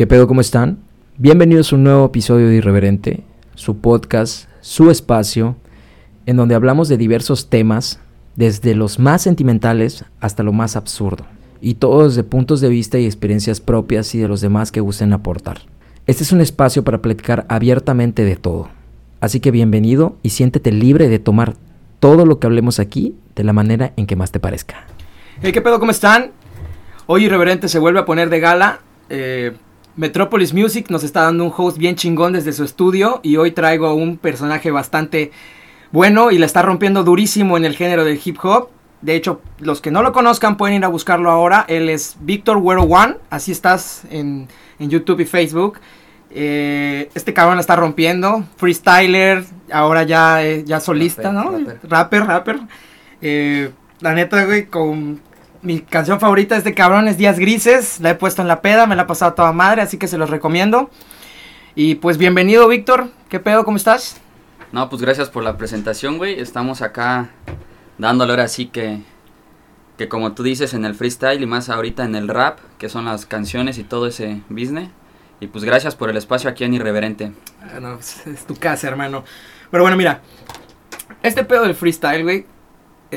¿Qué pedo? ¿Cómo están? Bienvenidos a un nuevo episodio de Irreverente, su podcast, su espacio, en donde hablamos de diversos temas, desde los más sentimentales hasta lo más absurdo, y todo desde puntos de vista y experiencias propias y de los demás que gusten aportar. Este es un espacio para platicar abiertamente de todo. Así que bienvenido y siéntete libre de tomar todo lo que hablemos aquí de la manera en que más te parezca. Hey, ¿qué pedo? ¿Cómo están? Hoy Irreverente se vuelve a poner de gala. Eh, Metropolis Music nos está dando un host bien chingón desde su estudio y hoy traigo a un personaje bastante bueno y la está rompiendo durísimo en el género del hip hop. De hecho, los que no lo conozcan pueden ir a buscarlo ahora. Él es Victor Wero One, así estás en, en YouTube y Facebook. Eh, este cabrón la está rompiendo. Freestyler, ahora ya, eh, ya solista, Rapper, ¿no? rapper. Rapper, rapper. Eh, la neta, güey, con mi canción favorita de este cabrón es Días Grises. La he puesto en la peda, me la ha pasado a toda madre, así que se los recomiendo. Y pues bienvenido, Víctor. ¿Qué pedo? ¿Cómo estás? No, pues gracias por la presentación, güey. Estamos acá dándole ahora sí que, que como tú dices en el freestyle y más ahorita en el rap, que son las canciones y todo ese business. Y pues gracias por el espacio aquí en Irreverente. Ah, no, es, es tu casa, hermano. Pero bueno, mira. Este pedo del freestyle, güey,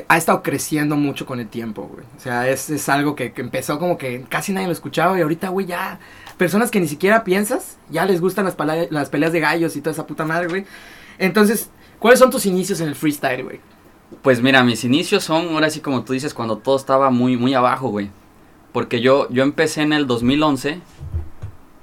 ha estado creciendo mucho con el tiempo, güey. O sea, es, es algo que, que empezó como que casi nadie lo escuchaba y ahorita, güey, ya... Personas que ni siquiera piensas, ya les gustan las, las peleas de gallos y toda esa puta madre, güey. Entonces, ¿cuáles son tus inicios en el freestyle, güey? Pues mira, mis inicios son ahora sí como tú dices cuando todo estaba muy muy abajo, güey. Porque yo yo empecé en el 2011,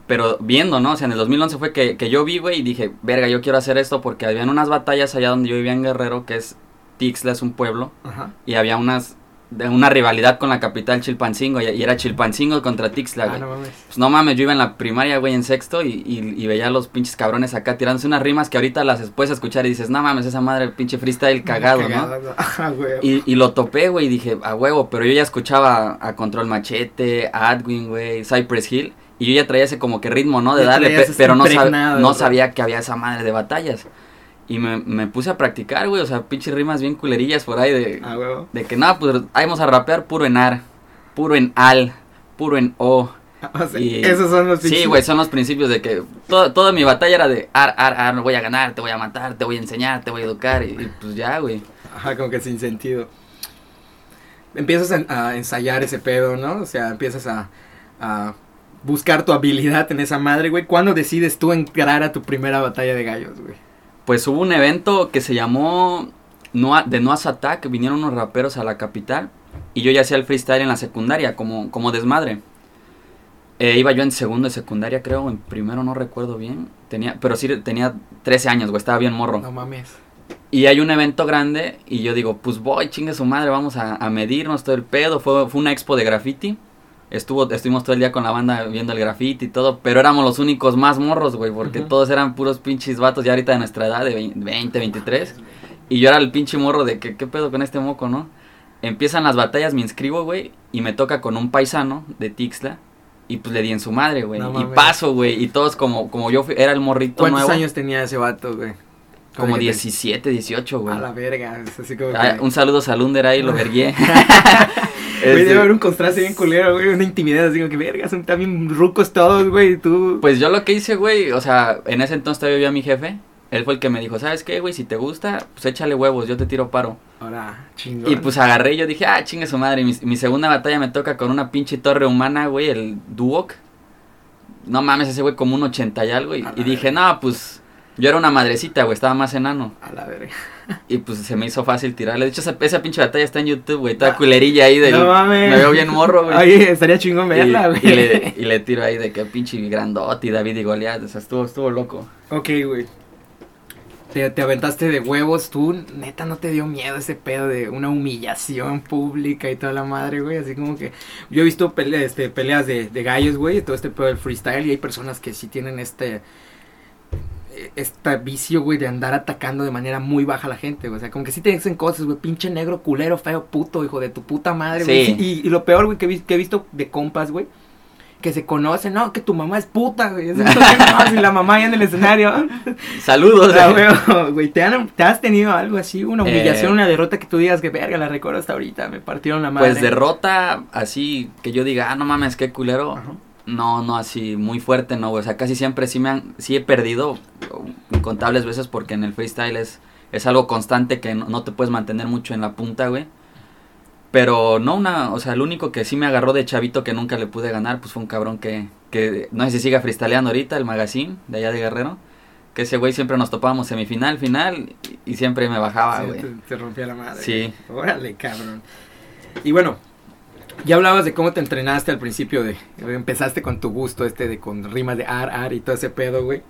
pero viendo, ¿no? O sea, en el 2011 fue que, que yo vi, güey, y dije, verga, yo quiero hacer esto porque habían unas batallas allá donde yo vivía en Guerrero, que es Tixla, es un pueblo. Ajá. y había unas de una rivalidad con la capital Chilpancingo y, y era Chilpancingo contra Tixla, Ah, no mames. Pues no mames, yo iba en la primaria, güey, en sexto y, y, y veía a los pinches cabrones acá tirándose unas rimas que ahorita las puedes escuchar y dices, no mames, esa madre, el pinche freestyle cagado, ¿no? Ajá. Y, y lo topé, güey, y dije, a huevo, pero yo ya escuchaba a Control Machete, a Adwin, güey, Cypress Hill, y yo ya traía ese como que ritmo, ¿no? De Ya darle, pe- pero no, sab- no sabía que había esa madre de batallas. Y me, me puse a practicar, güey, o sea, pinches rimas bien culerillas por ahí de... Ah. De que no, pues ahí vamos a rapear puro en ar, puro en al, puro en o. O sea, Y- esos son los Sí, güey, son los principios de que todo- toda mi batalla era de ar, ar, ar, no voy a ganar, te voy a matar, te voy a enseñar, te voy a educar. Y, y pues ya, güey. Ajá, como que sin sentido. Empiezas a, a ensayar ese pedo, ¿no? O sea, empiezas a, a buscar tu habilidad en esa madre, güey. ¿Cuándo decides tú entrar a tu primera batalla de gallos, güey? Pues hubo un evento que se llamó Noa- de Noah's Attack, vinieron unos raperos a la capital y yo ya hacía el freestyle en la secundaria como, como desmadre. Eh, iba yo en segundo de secundaria, creo, en primero no recuerdo bien. Tenía, pero sí tenía 13 años, güey, estaba bien morro. No mames. Y hay un evento grande y yo digo, pues voy, chingue su madre, vamos a, a medirnos todo el pedo. Fue, fue una expo de graffiti. Estuvo, estuvimos todo el día con la banda viendo el graffiti y todo, pero éramos los únicos más morros, güey, porque todos eran puros pinches vatos ya ahorita de nuestra edad, de vein- 20, 23. Y yo era el pinche morro de que, ¿qué pedo con este moco, no? Empiezan las batallas, me inscribo, güey, y me toca con un paisano de Tixla. Y pues le di en su madre, güey. No y paso, güey. Y todos como, como yo fui- era el morrito ¿Cuántos nuevo. años tenía ese vato, güey? Como Oye, que te- 17, 18, güey. A la verga, es así como Ah, que... un saludo a Lunder ahí, lo vergué. Güey, debe haber un contraste bien culero, güey, una intimidad así como que verga, son también rucos todos, güey, y tú... Pues yo lo que hice, güey, o sea, en ese entonces todavía vivía mi jefe. Él fue el que me dijo, ¿sabes qué, güey? Si te gusta, pues échale huevos, yo te tiro paro. Ahora, chingón. Y pues agarré y yo dije, ah, chingue su madre. Mi, mi segunda batalla me toca con una pinche torre humana, güey, el Duoc. No mames, ese güey como un 80 y algo. Y, y dije, no, pues yo era una madrecita, güey, estaba más enano. A la verga. Y pues se me hizo fácil tirarle. De hecho, esa, esa pinche batalla está en YouTube, güey, toda culerilla ahí del... No mames. Me veo bien morro, güey. Oye, estaría chingón verla, güey. y le, y le tiro ahí de que pinche grandote y David y Goliat. O sea, estuvo, estuvo loco. Ok, güey. Te, te aventaste de huevos, tú, neta, no te dio miedo ese pedo de una humillación pública y toda la madre, güey. Así como que yo he visto pele- este, peleas de, de gallos, güey, y todo este pedo del freestyle. Y hay personas que sí tienen este este vicio, güey, de andar atacando de manera muy baja a la gente, güey. O sea, como que sí te dicen cosas, güey, pinche negro, culero, feo, puto, hijo de tu puta madre, güey. Sí. Y, y lo peor, güey, que, que he visto de compas, güey, que se conocen, no, que tu mamá es puta, güey. Eso, no, y la mamá ahí en el escenario. Saludos. Sea, güey. güey, güey, ¿te, han- ¿te has tenido algo así? Una humillación, Eh, una derrota que tú digas que verga, la recuerdo hasta ahorita, me partieron la madre. Pues derrota así que yo diga, ah, no mames, qué culero. Ajá. No, no así muy fuerte, no, güey. O sea, casi siempre sí me han, sí he perdido incontables veces porque en el freestyle es, es algo constante que no, no te puedes mantener mucho en la punta, güey. Pero no una, o sea, el único que sí me agarró de chavito que nunca le pude ganar, pues fue un cabrón que, que no sé si siga freestyleando ahorita, el magazine de allá de Guerrero. Que ese güey siempre nos topábamos semifinal, final, y, y siempre me bajaba, Sí, güey. te, te rompía la madre. Sí. Órale, cabrón. Y bueno, ya hablabas de cómo te entrenaste al principio de... Empezaste con tu gusto este de con rimas de ar, ar y todo ese pedo, güey.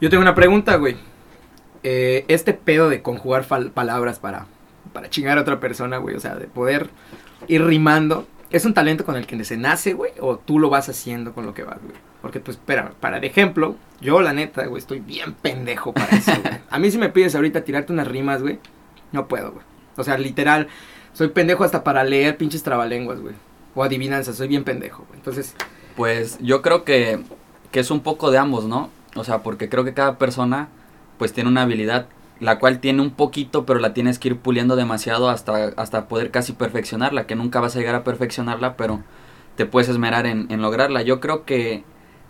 Yo tengo una pregunta, güey. Eh, este pedo de conjugar palabras para, para chingar a otra persona, güey. O sea, de poder ir rimando. ¿Es un talento con el que se nace, güey? ¿O tú lo vas haciendo con lo que vas, güey? Porque, pues, espera, para de ejemplo, yo, la neta, güey, estoy bien pendejo para eso, güey. A mí si me pides ahorita tirarte unas rimas, güey, no puedo, güey. O sea, literal, soy pendejo hasta para leer pinches trabalenguas, güey. O adivinanzas, soy bien pendejo, güey. Entonces, Pues yo creo que, que es un poco de ambos, ¿no? O sea, porque creo que cada persona pues tiene una habilidad la cual tiene un poquito, pero la tienes que ir puliendo demasiado hasta, hasta poder casi perfeccionarla, que nunca vas a llegar a perfeccionarla, pero te puedes esmerar en, en lograrla. Yo creo que,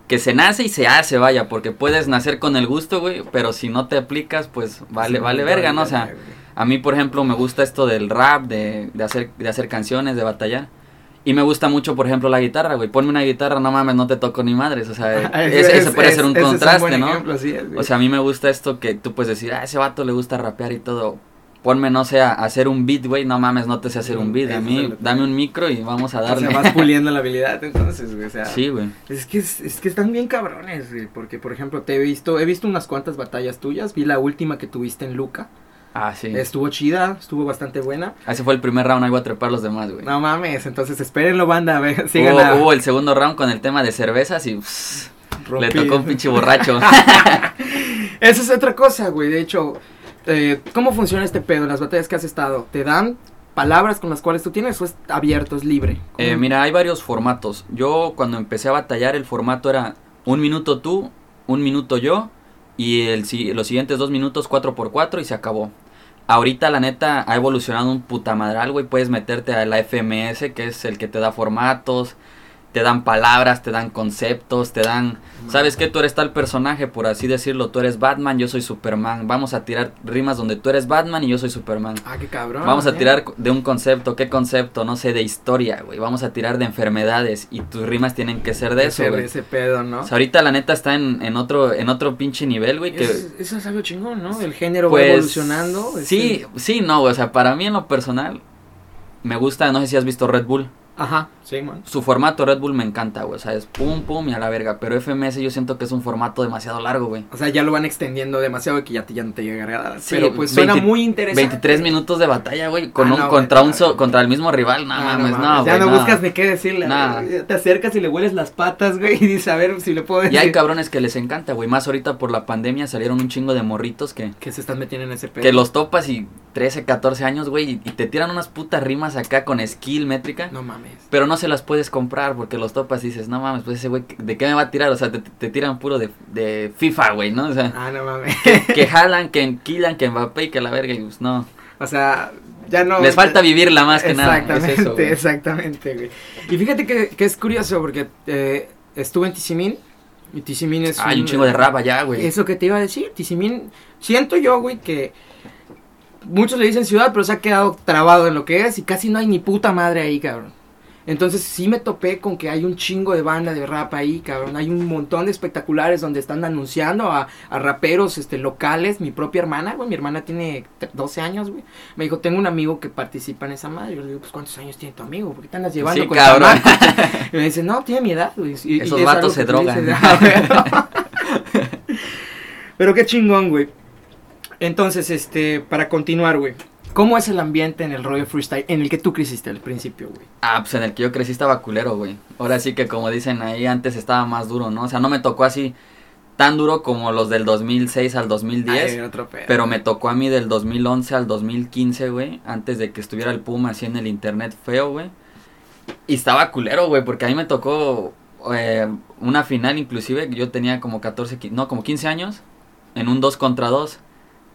que se nace y se hace, vaya, porque puedes nacer con el gusto, güey, pero si no te aplicas, pues vale, sí, vale verga, ¿no? O sea. A mí, por ejemplo, me gusta esto del rap, de, de, hacer, de hacer canciones, de batallar. Y me gusta mucho, por ejemplo, la guitarra, güey. Ponme una guitarra, no mames, no te toco ni madres. O sea, Ah, ese, ese puede es- ser un es contraste, ¿no? ejemplo, es. O sea, a mí me gusta esto que tú puedes decir, ah, ese vato le gusta rapear y todo. Ponme, no sé, a hacer un beat, güey. No mames, no te sé hacer un beat. A mí, es dame un micro y vamos a O darle. sea, vas puliendo la habilidad, entonces, güey. O sea, sí, güey. Es que, es, es que están bien cabrones, güey, porque por ejemplo te he visto, he visto unas cuantas batallas tuyas, vi la última que tuviste en Luca, Ah, sí. estuvo chida, estuvo bastante buena. Ese fue el primer round, ahí voy a trepar los demás, güey. No mames, entonces espérenlo banda, a ver, sigan a Hubo, el segundo round con el tema de cervezas y pss, le tocó un pinche borracho. Esa es otra cosa, güey, de hecho, eh, ¿cómo funciona este pedo? Las batallas que has estado, ¿te dan palabras con las cuales tú tienes o es abierto, es libre? Eh, mira, hay varios formatos. Yo cuando empecé a batallar el formato era un minuto tú, un minuto yo y el, los siguientes dos minutos 4x4 y se acabó. Ahorita la neta ha evolucionado un putamadral, güey. Puedes meterte a la FMS, que es el que te da formatos, te dan palabras, te dan conceptos, te dan... ¿Sabes qué? Tú eres tal personaje, por así decirlo. Tú eres Batman, yo soy Superman. Vamos a tirar rimas donde tú eres Batman y yo soy Superman. Ah, qué cabrón. Vamos a eh. tirar de un concepto, ¿qué concepto? No sé, de historia, güey. Vamos a tirar de enfermedades y tus rimas tienen que ser de eso, güey. ese pedo, ¿no? O sea, ahorita la neta está en, en otro en otro pinche nivel, güey, que Es- eso es algo chingón, ¿no? El género va pues evolucionando. Sí, este- sí, no, güey, o sea, para mí en lo personal me gusta, no sé si has visto Red Bull. Ajá, sí, man. Su formato Red Bull me encanta, güey, o sea, es pum pum y a la verga, pero FMS yo siento que es un formato demasiado largo, güey. O sea, ya lo van extendiendo demasiado que ya, te- ya no te llega a. Sí, pero pues suena 20 muy interesante. 23 minutos de batalla, güey, con Ah, un no, contra un so- contra el mismo rival, no Ah, mames, no, mames, Ya no no. buscas ni qué decirle. Nah. Te acercas y le hueles las patas, güey, y dices, a ver si le puedo decir. Y hay cabrones que les encanta, güey. Más ahorita por la pandemia salieron un chingo de morritos que, Que se están metiendo en ese pedo. que los topas y 13, 14 años, güey, y, y te tiran unas putas rimas acá con skill métrica. No mames. Pero no se las puedes comprar porque los topas y dices, no mames, pues ese güey, ¿de qué me va a tirar? O sea, te, te tiran puro de, de FIFA, güey, ¿no? O sea, Ah, no mames. que jalan, que killan, que Mbappé y que la verga, y pues no. o sea, ya no. Les falta vivirla más que nada. Exactamente, Es eso, güey. exactamente, güey. Y fíjate que, que es curioso porque eh, estuve en Tizimín. Y Tizimín es. Hay un chingo de rap allá, güey. Eso que te iba a decir, Tizimín, siento yo, güey, que muchos le dicen ciudad, pero se ha quedado trabado en lo que es y casi no hay ni puta madre ahí, cabrón. Entonces sí me topé con que hay un chingo de banda de rap ahí, cabrón. Hay un montón de espectaculares donde están anunciando a, a raperos este, locales. Mi propia hermana, güey, mi hermana tiene te- 12 años, güey. Me dijo, tengo un amigo que participa en esa madre. Yo le digo, pues ¿cuántos años tiene tu amigo? ¿Por qué te andas llevando Sí, con cabrón. chamacos?" Y me dice, no, tiene mi edad, güey. Y- y Esos es vatos se drogan. "Ah, güey". Pero qué chingón, güey. Entonces, este, para continuar, güey. ¿Cómo es el ambiente en el rollo freestyle en el que tú creciste al principio, güey? Ah, pues en el que yo crecí estaba culero, güey. Ahora sí que como dicen ahí, antes estaba más duro, ¿no? O sea, no me tocó así tan duro como los del 2006 al 2010. Ay, otro pedo. Pero me tocó a mí del 2011 al 2015, güey. Antes de que estuviera el Puma así en el internet feo, güey. Y estaba culero, güey, porque a mí me tocó eh, una final inclusive. Yo tenía como 14, qui- no, como 15 años. En un 2 contra 2.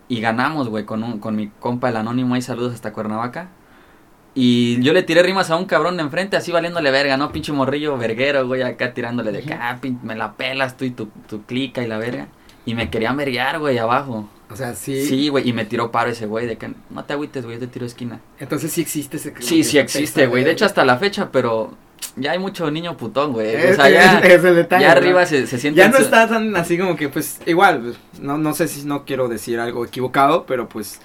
Y ganamos, güey, con, un- con mi compa el anónimo ahí. Saludos hasta Cuernavaca. Y yo le tiré rimas a un cabrón de enfrente, así valiéndole verga, ¿no? Pinche morrillo verguero, güey, acá tirándole de acá, ah, pin- me la pelas tú y tu, tu clica y la verga. Y me querían verguear, güey, abajo. O sea, sí. Sí, güey, y me tiró paro ese güey, de que no te agüites, güey, yo te tiro esquina. Entonces sí existe ese. Sí, sí existe, güey, de hecho hasta la fecha, pero ya hay mucho niño putón, güey. O sea, ya, es- es el detalle, ya ¿no? arriba se, se siente... Ya no está tan así como que, pues, igual, pues, no, no sé si no quiero decir algo equivocado, pero pues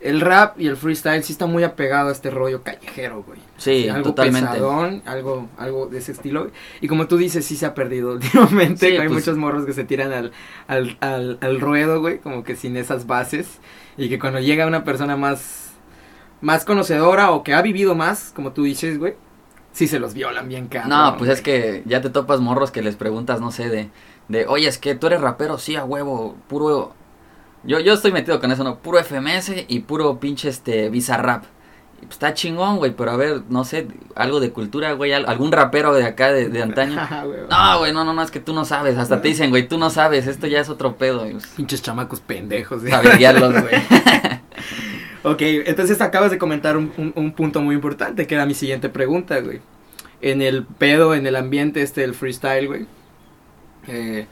el rap y el freestyle sí está muy apegado a este rollo callejero, güey. Sí, algo totalmente. pesadón, algo, algo de ese estilo. Y como tú dices, sí se ha perdido últimamente. Sí, hay pues- muchos morros que se tiran al, al, al, al ruedo, güey, como que sin esas bases. Y que cuando llega una persona más, más conocedora o que ha vivido más, como tú dices, güey, sí se los violan bien cabrón. No, pues es que ya te topas morros que les preguntas, no sé, de, de oye, es que tú eres rapero, sí, a huevo, puro... Yo, yo estoy metido con eso, ¿no? Puro FMS y puro pinche, este, Bizarrap. Pues está chingón, güey, pero a ver, no sé, algo de cultura, güey, al- algún rapero de acá, de, de antaño. Güey. No, güey, no, no, no, es que tú no sabes, hasta te dicen, güey, tú no sabes, esto ya es otro pedo, pues, Pinches chamacos pendejos. güey. saber guiarlos, güey. Ok, entonces acabas de comentar un, un- un punto muy importante, que era mi siguiente pregunta, güey. En el pedo, en el ambiente este del freestyle, güey. Eh,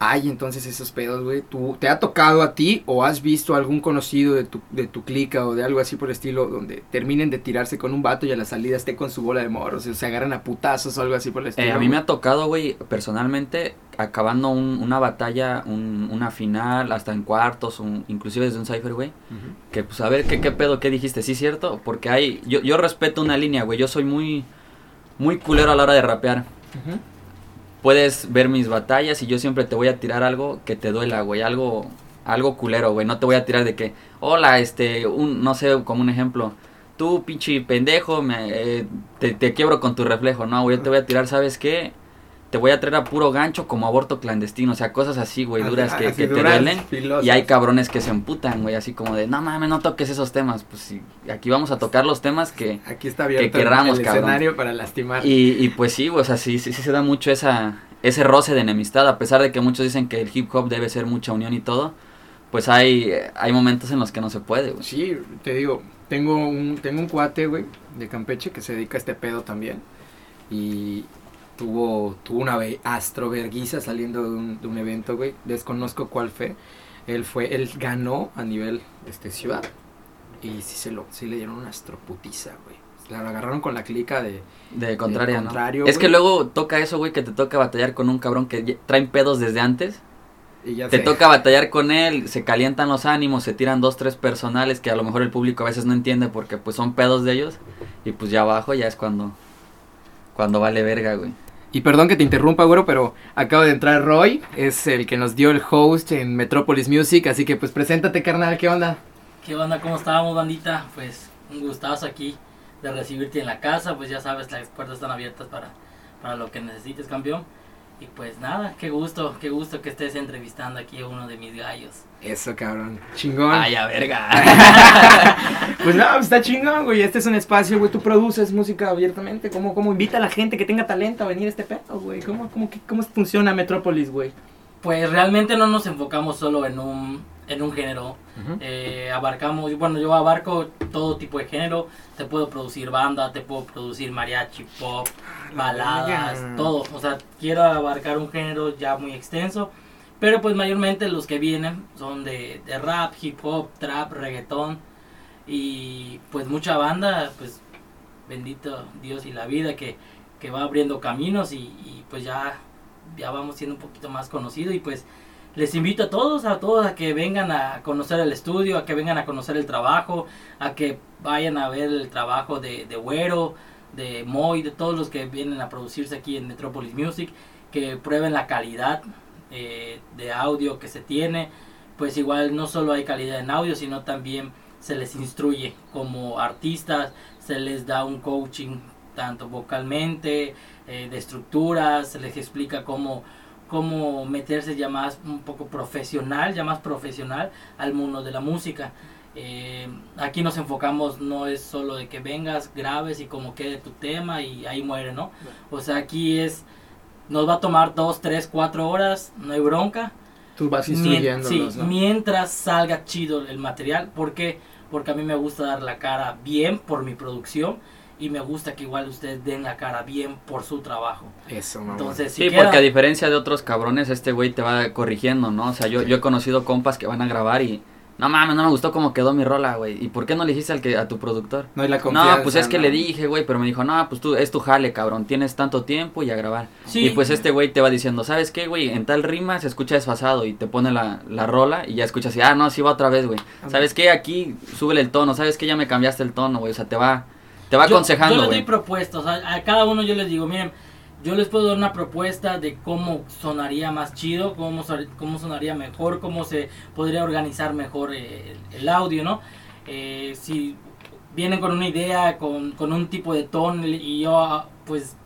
hay entonces esos pedos, güey. ¿Tú, ¿Te ha tocado a ti o has visto algún conocido de tu, de tu clica o de algo así por el estilo donde terminen de tirarse con un vato y a la salida esté con su bola de morros? O se agarran a putazos o algo así por el estilo. Eh, a mí me ha tocado, güey, personalmente, acabando un- una batalla, un- una final, hasta en cuartos, un- inclusive desde un cipher, güey. Que pues a ver qué, qué pedo, qué dijiste, sí cierto, porque hay, yo, yo respeto una línea, güey, yo soy muy, muy culero a la hora de rapear. Puedes ver mis batallas y yo siempre te voy a tirar algo que te duela, güey, algo, algo culero, güey, no te voy a tirar de que, hola, este, un, no sé, como un ejemplo, tú pinche pendejo, me, eh, te, te quiebro con tu reflejo, no, güey, yo te voy a tirar, ¿sabes qué? Te voy a traer a puro gancho como aborto clandestino, o sea, cosas así, güey, duras que, Así que te duelen. filosas. Y hay cabrones que se emputan, güey, así como de, no mames, no toques esos temas. Pues sí, aquí vamos a tocar los temas que... Aquí está abierto que querramos, el cabrón. escenario para lastimar. Y, y pues sí, güey, o sea, sí, sí, sí se da mucho esa, ese roce de enemistad, a pesar de que muchos dicen que el hip hop debe ser mucha unión y todo, pues hay, hay momentos en los que no se puede, güey. Sí, te digo, tengo un, tengo un cuate, güey, de Campeche que se dedica a este pedo también. Y tuvo, tuvo una ve- astroverguiza saliendo de un, de un evento, güey. Desconozco cuál fue. Él fue, él ganó a nivel este ciudad. Y sí se lo, sí le dieron una astroputiza, güey. La agarraron con la clica de De contraria, ¿no? contrario, Es que luego toca eso, güey, que te toca batallar con un cabrón que traen pedos desde antes. y ya Te sé. toca batallar con él, se calientan los ánimos, se tiran dos, tres personales que a lo mejor el público a veces no entiende porque pues son pedos de ellos. Y pues ya abajo ya es cuando, cuando vale verga, güey. Y perdón que te interrumpa, güero, pero acaba de entrar Roy, es el que nos dio el host en Metropolis Music, así que pues preséntate, carnal, ¿qué onda? ¿Qué onda? ¿Cómo estábamos, bandita? Pues un gustazo aquí de recibirte en la casa. Pues ya sabes, las puertas están abiertas para, para lo que necesites, campeón. Y pues nada, qué gusto, qué gusto que estés entrevistando aquí a uno de mis gallos. Eso, cabrón, chingón. Ay, a verga. Pues no, pues está chingón, güey, este es un espacio, güey, tú produces música abiertamente, ¿cómo, cómo invita a la gente que tenga talento a venir a este pedo, güey? ¿Cómo, cómo, qué- cómo funciona Metropolis, güey? Pues realmente no nos enfocamos solo en un, en un género. Eh, abarcamos, bueno, yo abarco todo tipo de género. Te puedo producir banda, te puedo producir mariachi, pop, baladas, verga. todo. O sea, quiero abarcar un género ya muy extenso. Pero pues mayormente los que vienen son de, de rap, hip hop, trap, reggaetón. Y pues mucha banda, pues bendito Dios y la vida que, que va abriendo caminos y, y, pues ya, ya vamos siendo un poquito más conocidos y pues les invito a todos, a todos a que vengan a conocer el estudio, a que vengan a conocer el trabajo, a que vayan a ver el trabajo de, de Güero, de Moy, de todos los que vienen a producirse aquí en Metropolis Music, que prueben la calidad eh, de audio que se tiene, pues igual no solo hay calidad en audio, sino también se les instruye como artistas, se les da un coaching tanto vocalmente, eh, de estructuras, se les explica cómo cómo meterse ya más un poco profesional, ya más profesional al mundo de la música. Eh, aquí nos enfocamos, no es solo de que vengas, grabes y como quede tu tema y ahí muere, ¿no? O sea, aquí es, nos va a tomar dos, tres, cuatro horas, no hay bronca. Tú vas Mien- sí, ¿no? mientras salga chido el material, ¿por qué? porque a mí me gusta dar la cara bien por mi producción y me gusta que igual ustedes den la cara bien por su trabajo. Eso, mamá. Entonces, si Sí, queda- porque a diferencia de otros cabrones, este güey te va corrigiendo, ¿no? O sea, yo, yo he conocido compas que van a grabar y... No mames, no me gustó cómo quedó mi rola, güey. ¿Y por qué no le dijiste al que, a tu productor? no hay la confianza. No, pues es que ¿no? le dije, güey, pero me dijo, no, pues tú, es tu jale, cabrón, tienes tanto tiempo y a grabar. Sí. Y pues este güey te va diciendo, ¿sabes qué, güey? En tal rima se escucha desfasado y te pone la, la rola y ya escuchas así, ah, no, sí va otra vez, güey. ¿Sabes qué? Aquí súbele el tono, ¿sabes qué? Ya me cambiaste el tono, güey, o sea, te va, te va Yo- aconsejando, Yo les doy güey. propuestas, a, a cada uno yo les digo, miren, yo les puedo dar una propuesta de cómo sonaría más chido, cómo, cómo sonaría mejor, cómo se podría organizar mejor eh, el, el audio, ¿no? Eh, si vienen con una idea, con, con un tipo de tono y yo, ah, pues,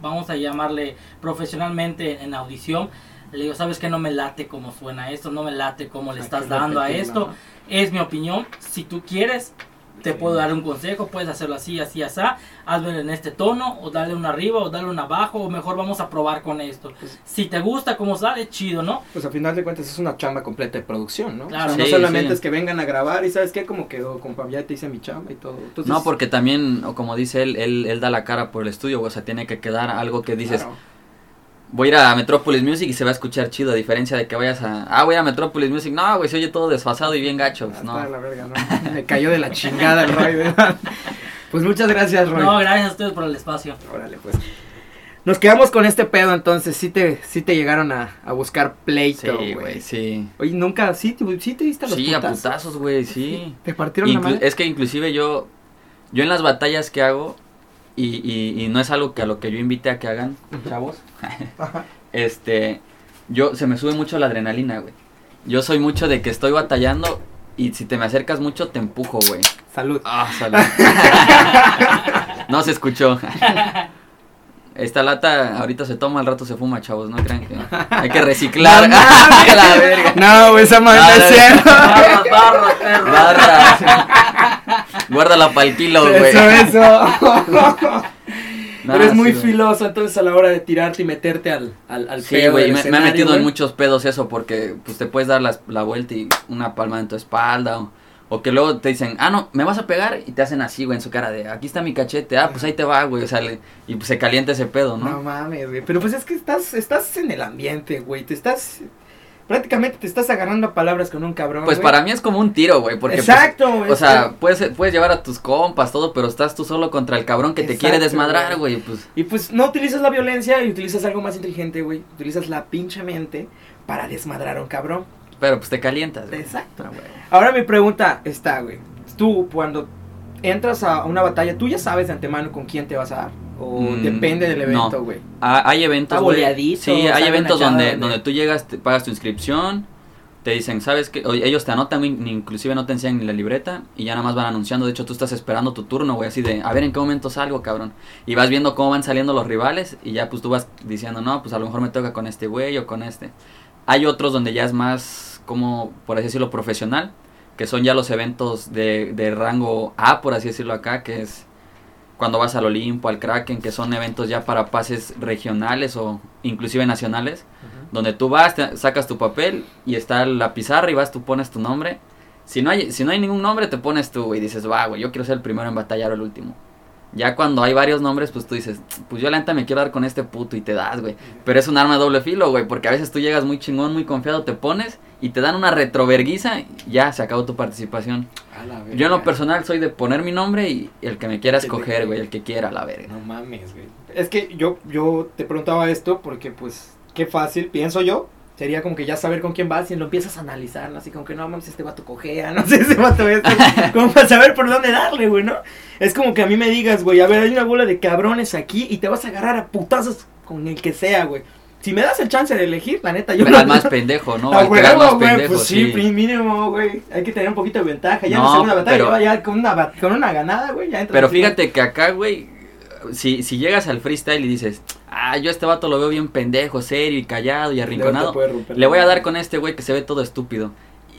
vamos a llamarle profesionalmente en audición, le digo, ¿sabes qué? No me late cómo suena esto, no me late cómo le estás que dando a esto. ¿no? Es mi opinión. Si tú quieres, te Sí. puedo dar un consejo. Puedes hacerlo así, así, así. Hazlo en este tono, o darle un arriba, o darle un abajo, o mejor vamos a probar con esto. Pues- Si te gusta cómo sale, chido, ¿no? Pues a final de cuentas es una chamba completa de producción, ¿no? Claro. O sea, no Sí, solamente sí. es que vengan a grabar y sabes qué, como quedó, compa, ya te hice mi chamba y todo. Entonces, No, porque también, o como dice él, él, él da la cara por el estudio, o sea, tiene que quedar algo que dices, claro. Voy a ir a Metropolis Music y se va a escuchar chido, a diferencia de que vayas a, ah, voy a Metropolis Music, no, güey, se oye todo desfasado y bien gacho, pues, no. la verga, no. Me cayó de la chingada el Roy, ¿verdad? Pues muchas gracias, Roy. No, gracias a ustedes por el espacio. Órale, pues. Nos quedamos con este pedo, entonces sí te, sí te llegaron a, a buscar pleito, Sí, güey. güey, sí. Oye, nunca, sí, te- sí te diste a los Sí, a putazos? putazos, güey, sí. ¿Te partieron la Inclu- madre? es que inclusive yo, yo en las batallas que hago, y, y, y no es algo que a lo que yo invite a que hagan, chavos, este, yo, se me sube mucho la adrenalina, güey. Yo soy mucho de que estoy batallando y si te me acercas mucho te empujo, güey. Salud. Ah, salud. no se escuchó. Esta lata ahorita se toma, al rato se fuma, chavos, no crean que hay que reciclar. No mames. la verga. No, güey, esa madre No, no es no, cierto. Guárdala para el kilo, güey. Eso, eso. Nah, Eres muy sí, filoso entonces a la hora de tirarte y meterte al, al, al Sí, pedo güey, me, me ha metido en muchos pedos eso porque pues te puedes dar las- la vuelta y una palma en tu espalda o, o que luego te dicen, ah, no, me vas a pegar y te hacen así, güey, en su cara de, aquí está mi cachete, ah, pues ahí te va, güey, o sea, le- y pues se calienta ese pedo, ¿no? No mames, güey. Pero pues es que estás, estás en el ambiente, güey. Te estás. Prácticamente te estás agarrando a palabras con un cabrón. pues güey. para mí es como un tiro, güey, porque pues, Exacto, güey. o sea, puedes, puedes llevar a tus compas, todo, pero estás tú solo contra el cabrón que te quiere desmadrar, güey. güey, pues... Y pues no utilizas la violencia y utilizas algo más inteligente, güey. Utilizas la pinche mente para desmadrar a un cabrón. Pero pues te calientas, güey. Exacto. Güey. Ahora mi pregunta está, güey. Tú, cuando entras a una batalla, ¿tú ya sabes de antemano con quién te vas a dar? ¿O Mm, depende del evento, no. güey? Ah, hay eventos, güey. Sí, hay eventos donde, donde- donde tú llegas, te pagas tu inscripción, te dicen, ¿sabes qué? Ellos te anotan, güey, inclusive no te enseñan ni la libreta y ya nada más van anunciando. De hecho, tú estás esperando tu turno, güey, así de, a ver en qué momento salgo, cabrón. Y vas viendo cómo van saliendo los rivales y ya pues tú vas diciendo, no, pues a lo mejor me toca con este güey o con este. Hay otros donde ya es más, como, por así decirlo, profesional, que son ya los eventos de, de rango A, por así decirlo acá, que es cuando vas al Olimpo, al Kraken, que son eventos ya para pases regionales o inclusive nacionales, donde tú vas, te- sacas tu papel y está la pizarra y vas, tú pones tu nombre. Si no hay, si no hay ningún nombre, te pones tú y dices, va, güey, yo quiero ser el primero en batallar o el último. Ya cuando hay varios nombres, pues tú dices, pues yo la neta me quiero dar con este puto y te das, güey. Pero es un arma de doble filo, güey, porque a veces tú llegas muy chingón, muy confiado, te pones y te dan una retroverguiza y ya se acabó tu participación. A la verga. Yo en lo personal soy de poner mi nombre y el que me quiera escoger, güey, el que quiera, la verga. No mames, güey. Es que yo, yo te preguntaba esto porque, pues, qué fácil, pienso yo. Sería como que ya saber con quién vas y lo empiezas a analizar, ¿no? Así como que no mames, este vato cojea, no sé, ese vato esto. como para saber por dónde darle, güey, ¿no? Es como que a mí me digas, güey, a ver, hay una bola de cabrones aquí y te vas a agarrar a putazos con el que sea, güey. Si me das el chance de elegir, la neta, yo Pero al más pendejo, ¿no? Ah, Al que el más güey, pendejo, pues sí, sí. pri- mínimo, güey. Hay que tener un poquito de ventaja. Ya en No, la segunda batalla, pero- ya con una, con una ganada, güey, Pero fíjate que acá, güey, si, si llegas al freestyle y dices, ah, yo a este vato lo veo bien pendejo, serio y callado y arrinconado, le voy a dar con este güey que se ve todo estúpido.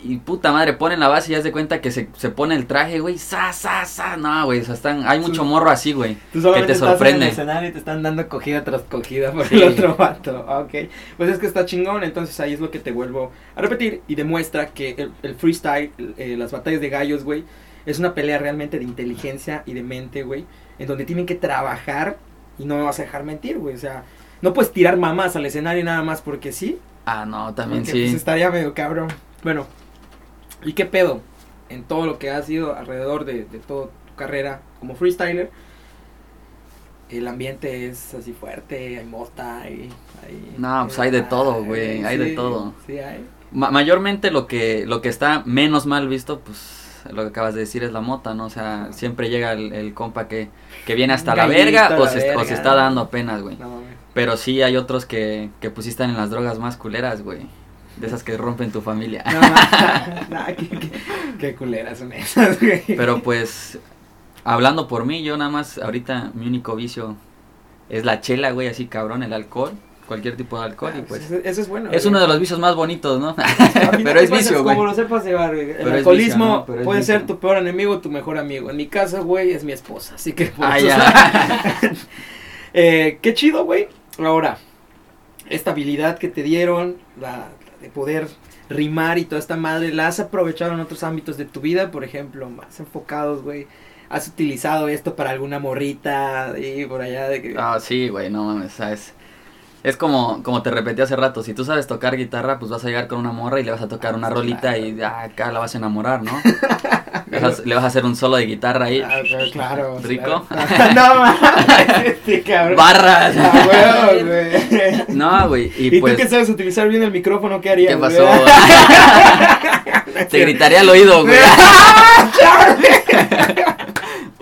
Y puta madre, ponen la base y haz de cuenta que se, se pone el traje, güey, sa, sa, sa. No, güey, o sea, están, hay mucho morro así, güey, Tú que te estás en el sorprende. escenario y te están dando cogida tras cogida por Sí. el otro vato. Ok. Pues es que está chingón, entonces ahí es lo que te vuelvo a repetir y demuestra que el, el freestyle, eh, las batallas de gallos, güey, Es una pelea realmente de inteligencia y de mente, güey. En donde tienen que trabajar y no me vas a dejar mentir, güey. O sea, no puedes tirar mamás al escenario nada más porque sí. Ah, no, también porque, sí. Pues estaría medio cabrón. Bueno, ¿y qué pedo? En todo lo que has sido alrededor de, de toda tu carrera como freestyler, el ambiente es así fuerte, hay mota, hay... hay No, pues hay de todo, güey, hay de todo. Sí, hay. Ma- mayormente lo que, lo que está menos mal visto, pues lo que acabas de decir es la mota, ¿no? O sea, siempre llega el, el compa que, que viene hasta la verga a o la se, o verga. se está dando apenas, güey. No. Pero sí hay otros que, que pues sí están en las drogas más culeras, güey. De esas que rompen tu familia. No, mames. Nah, qué, qué- qué culeras son esas, güey. Pero pues, hablando por mí, yo nada más, ahorita mi único vicio es la chela, güey, así cabrón, el alcohol, cualquier tipo de alcohol, y Ah, pues... eso, eso es bueno. Es güey. uno de los vicios más bonitos, ¿no? Pero es vicio, güey. Como lo sepas llevar, güey. El Pero alcoholismo vicio, ¿no? Puede ser tu peor enemigo o tu mejor amigo. En mi caso, güey, es mi esposa. Así que por Ah, eso- ya. Eh, qué chido, güey. Ahora, esta habilidad que te dieron, la poder rimar y toda esta madre, ¿la has aprovechado en otros ámbitos de tu vida? Por ejemplo, más enfocados, güey. ¿Has utilizado esto para alguna morrita y por allá de que... Ah, sí, güey, no mames, ¿sabes? Es como, como te repetí hace rato, si tú sabes tocar guitarra, pues vas a llegar con una morra y le vas a tocar una Sí, rolita y ah, acá la vas a enamorar, ¿no? le, vas, le vas a hacer un solo de guitarra ahí. Ah, claro, claro. ¿Rico? claro. no mames, este cabrón. ¡Barras! Ah, güey. No, güey, y, ¿Y, pues... tú que sabes utilizar bien el micrófono, qué harías? ¿Qué pasó? Te gritaría al oído, güey.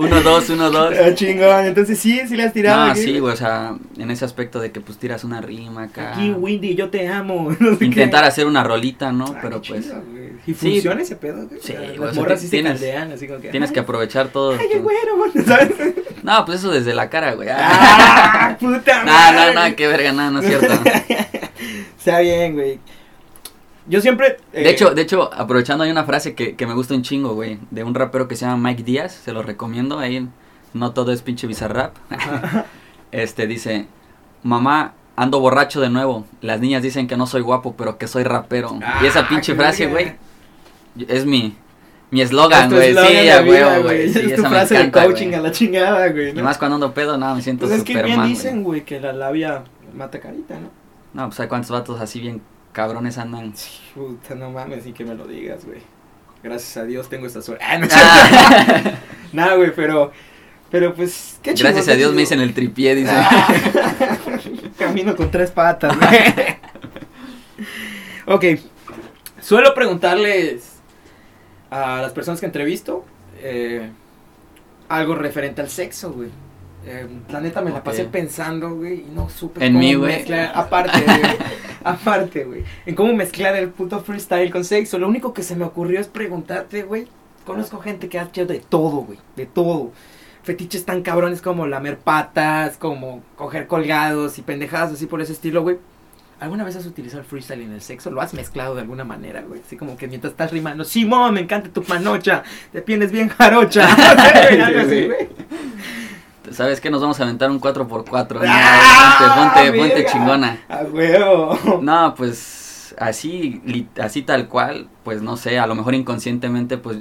Uno, dos, uno, dos. Ah, chingón, entonces sí, sí le has tirado. No, aquí. sí, güey, o sea, en ese aspecto de que pues tiras una rima acá. Aquí, Windy, yo te amo. no sé Intentar qué. hacer una rolita, ¿no? Ah, Pero pues chido. ¿Y Sí. funciona ese pedo? güey? Sí, Las güey, o sea, morras sí se tienes- caldean, así como que. tienes que aprovechar todo. Ay, güero, güey, ¿sabes? No, pues eso desde la cara, güey. ¡Ah, puta No, madre! no, no, qué verga, no, no es cierto. Está bien, güey. Yo siempre. eh, De hecho, de hecho, aprovechando hay una frase que, que me gusta un chingo, güey, de un rapero que se llama Mike Díaz, se lo recomiendo, ahí no todo es pinche bizarrap. Este dice, "Mamá, ando borracho de nuevo. Las niñas dicen que no soy guapo, pero que soy rapero." y esa Ah, pinche frase, güey, es mi mi eslogan, güey. Sí, güey. Es tu esa me frase encanta, de coaching a la chingada, güey. Y ¿no? más cuando ando pedo, no, me siento Pues es que bien dicen, güey. que la labia mata carita, ¿no? No, pues hay cuántos vatos así bien cabrones andan. Puta, no mames, ni que me lo digas, güey. Gracias a Dios tengo esta suerte. Ah, no, Ah, Nada, güey, pero. Pero pues, qué chido. Gracias a Dios me dicen el tripié, dice. Ah, Camino con tres patas, güey. ok. Suelo preguntarles a las personas que entrevisto eh, algo referente al sexo, güey. Eh, la neta me la pasé pensando, güey, y no supe En cómo mí, güey. mezclar. Aparte, güey. aparte, güey. En cómo mezclar el puto freestyle con sexo. Lo único que se me ocurrió es preguntarte, güey. Conozco gente que ha hecho de todo, güey. De todo. Fetiches tan cabrones como lamer patas, como coger colgados y pendejadas así por ese estilo, güey. ¿Alguna vez has utilizado el freestyle en el sexo? ¿Lo has mezclado de alguna manera, güey? Así como que mientras estás rimando, Simón, me encanta tu panocha, te tienes bien jarocha. Algo así, güey. ¿Sabes qué? Nos vamos a aventar un 4x4. ¿no? ¡Ah, ponte, ponte, ponte chingona. A huevo. No, pues así, li- así tal cual, pues no sé, a lo mejor inconscientemente pues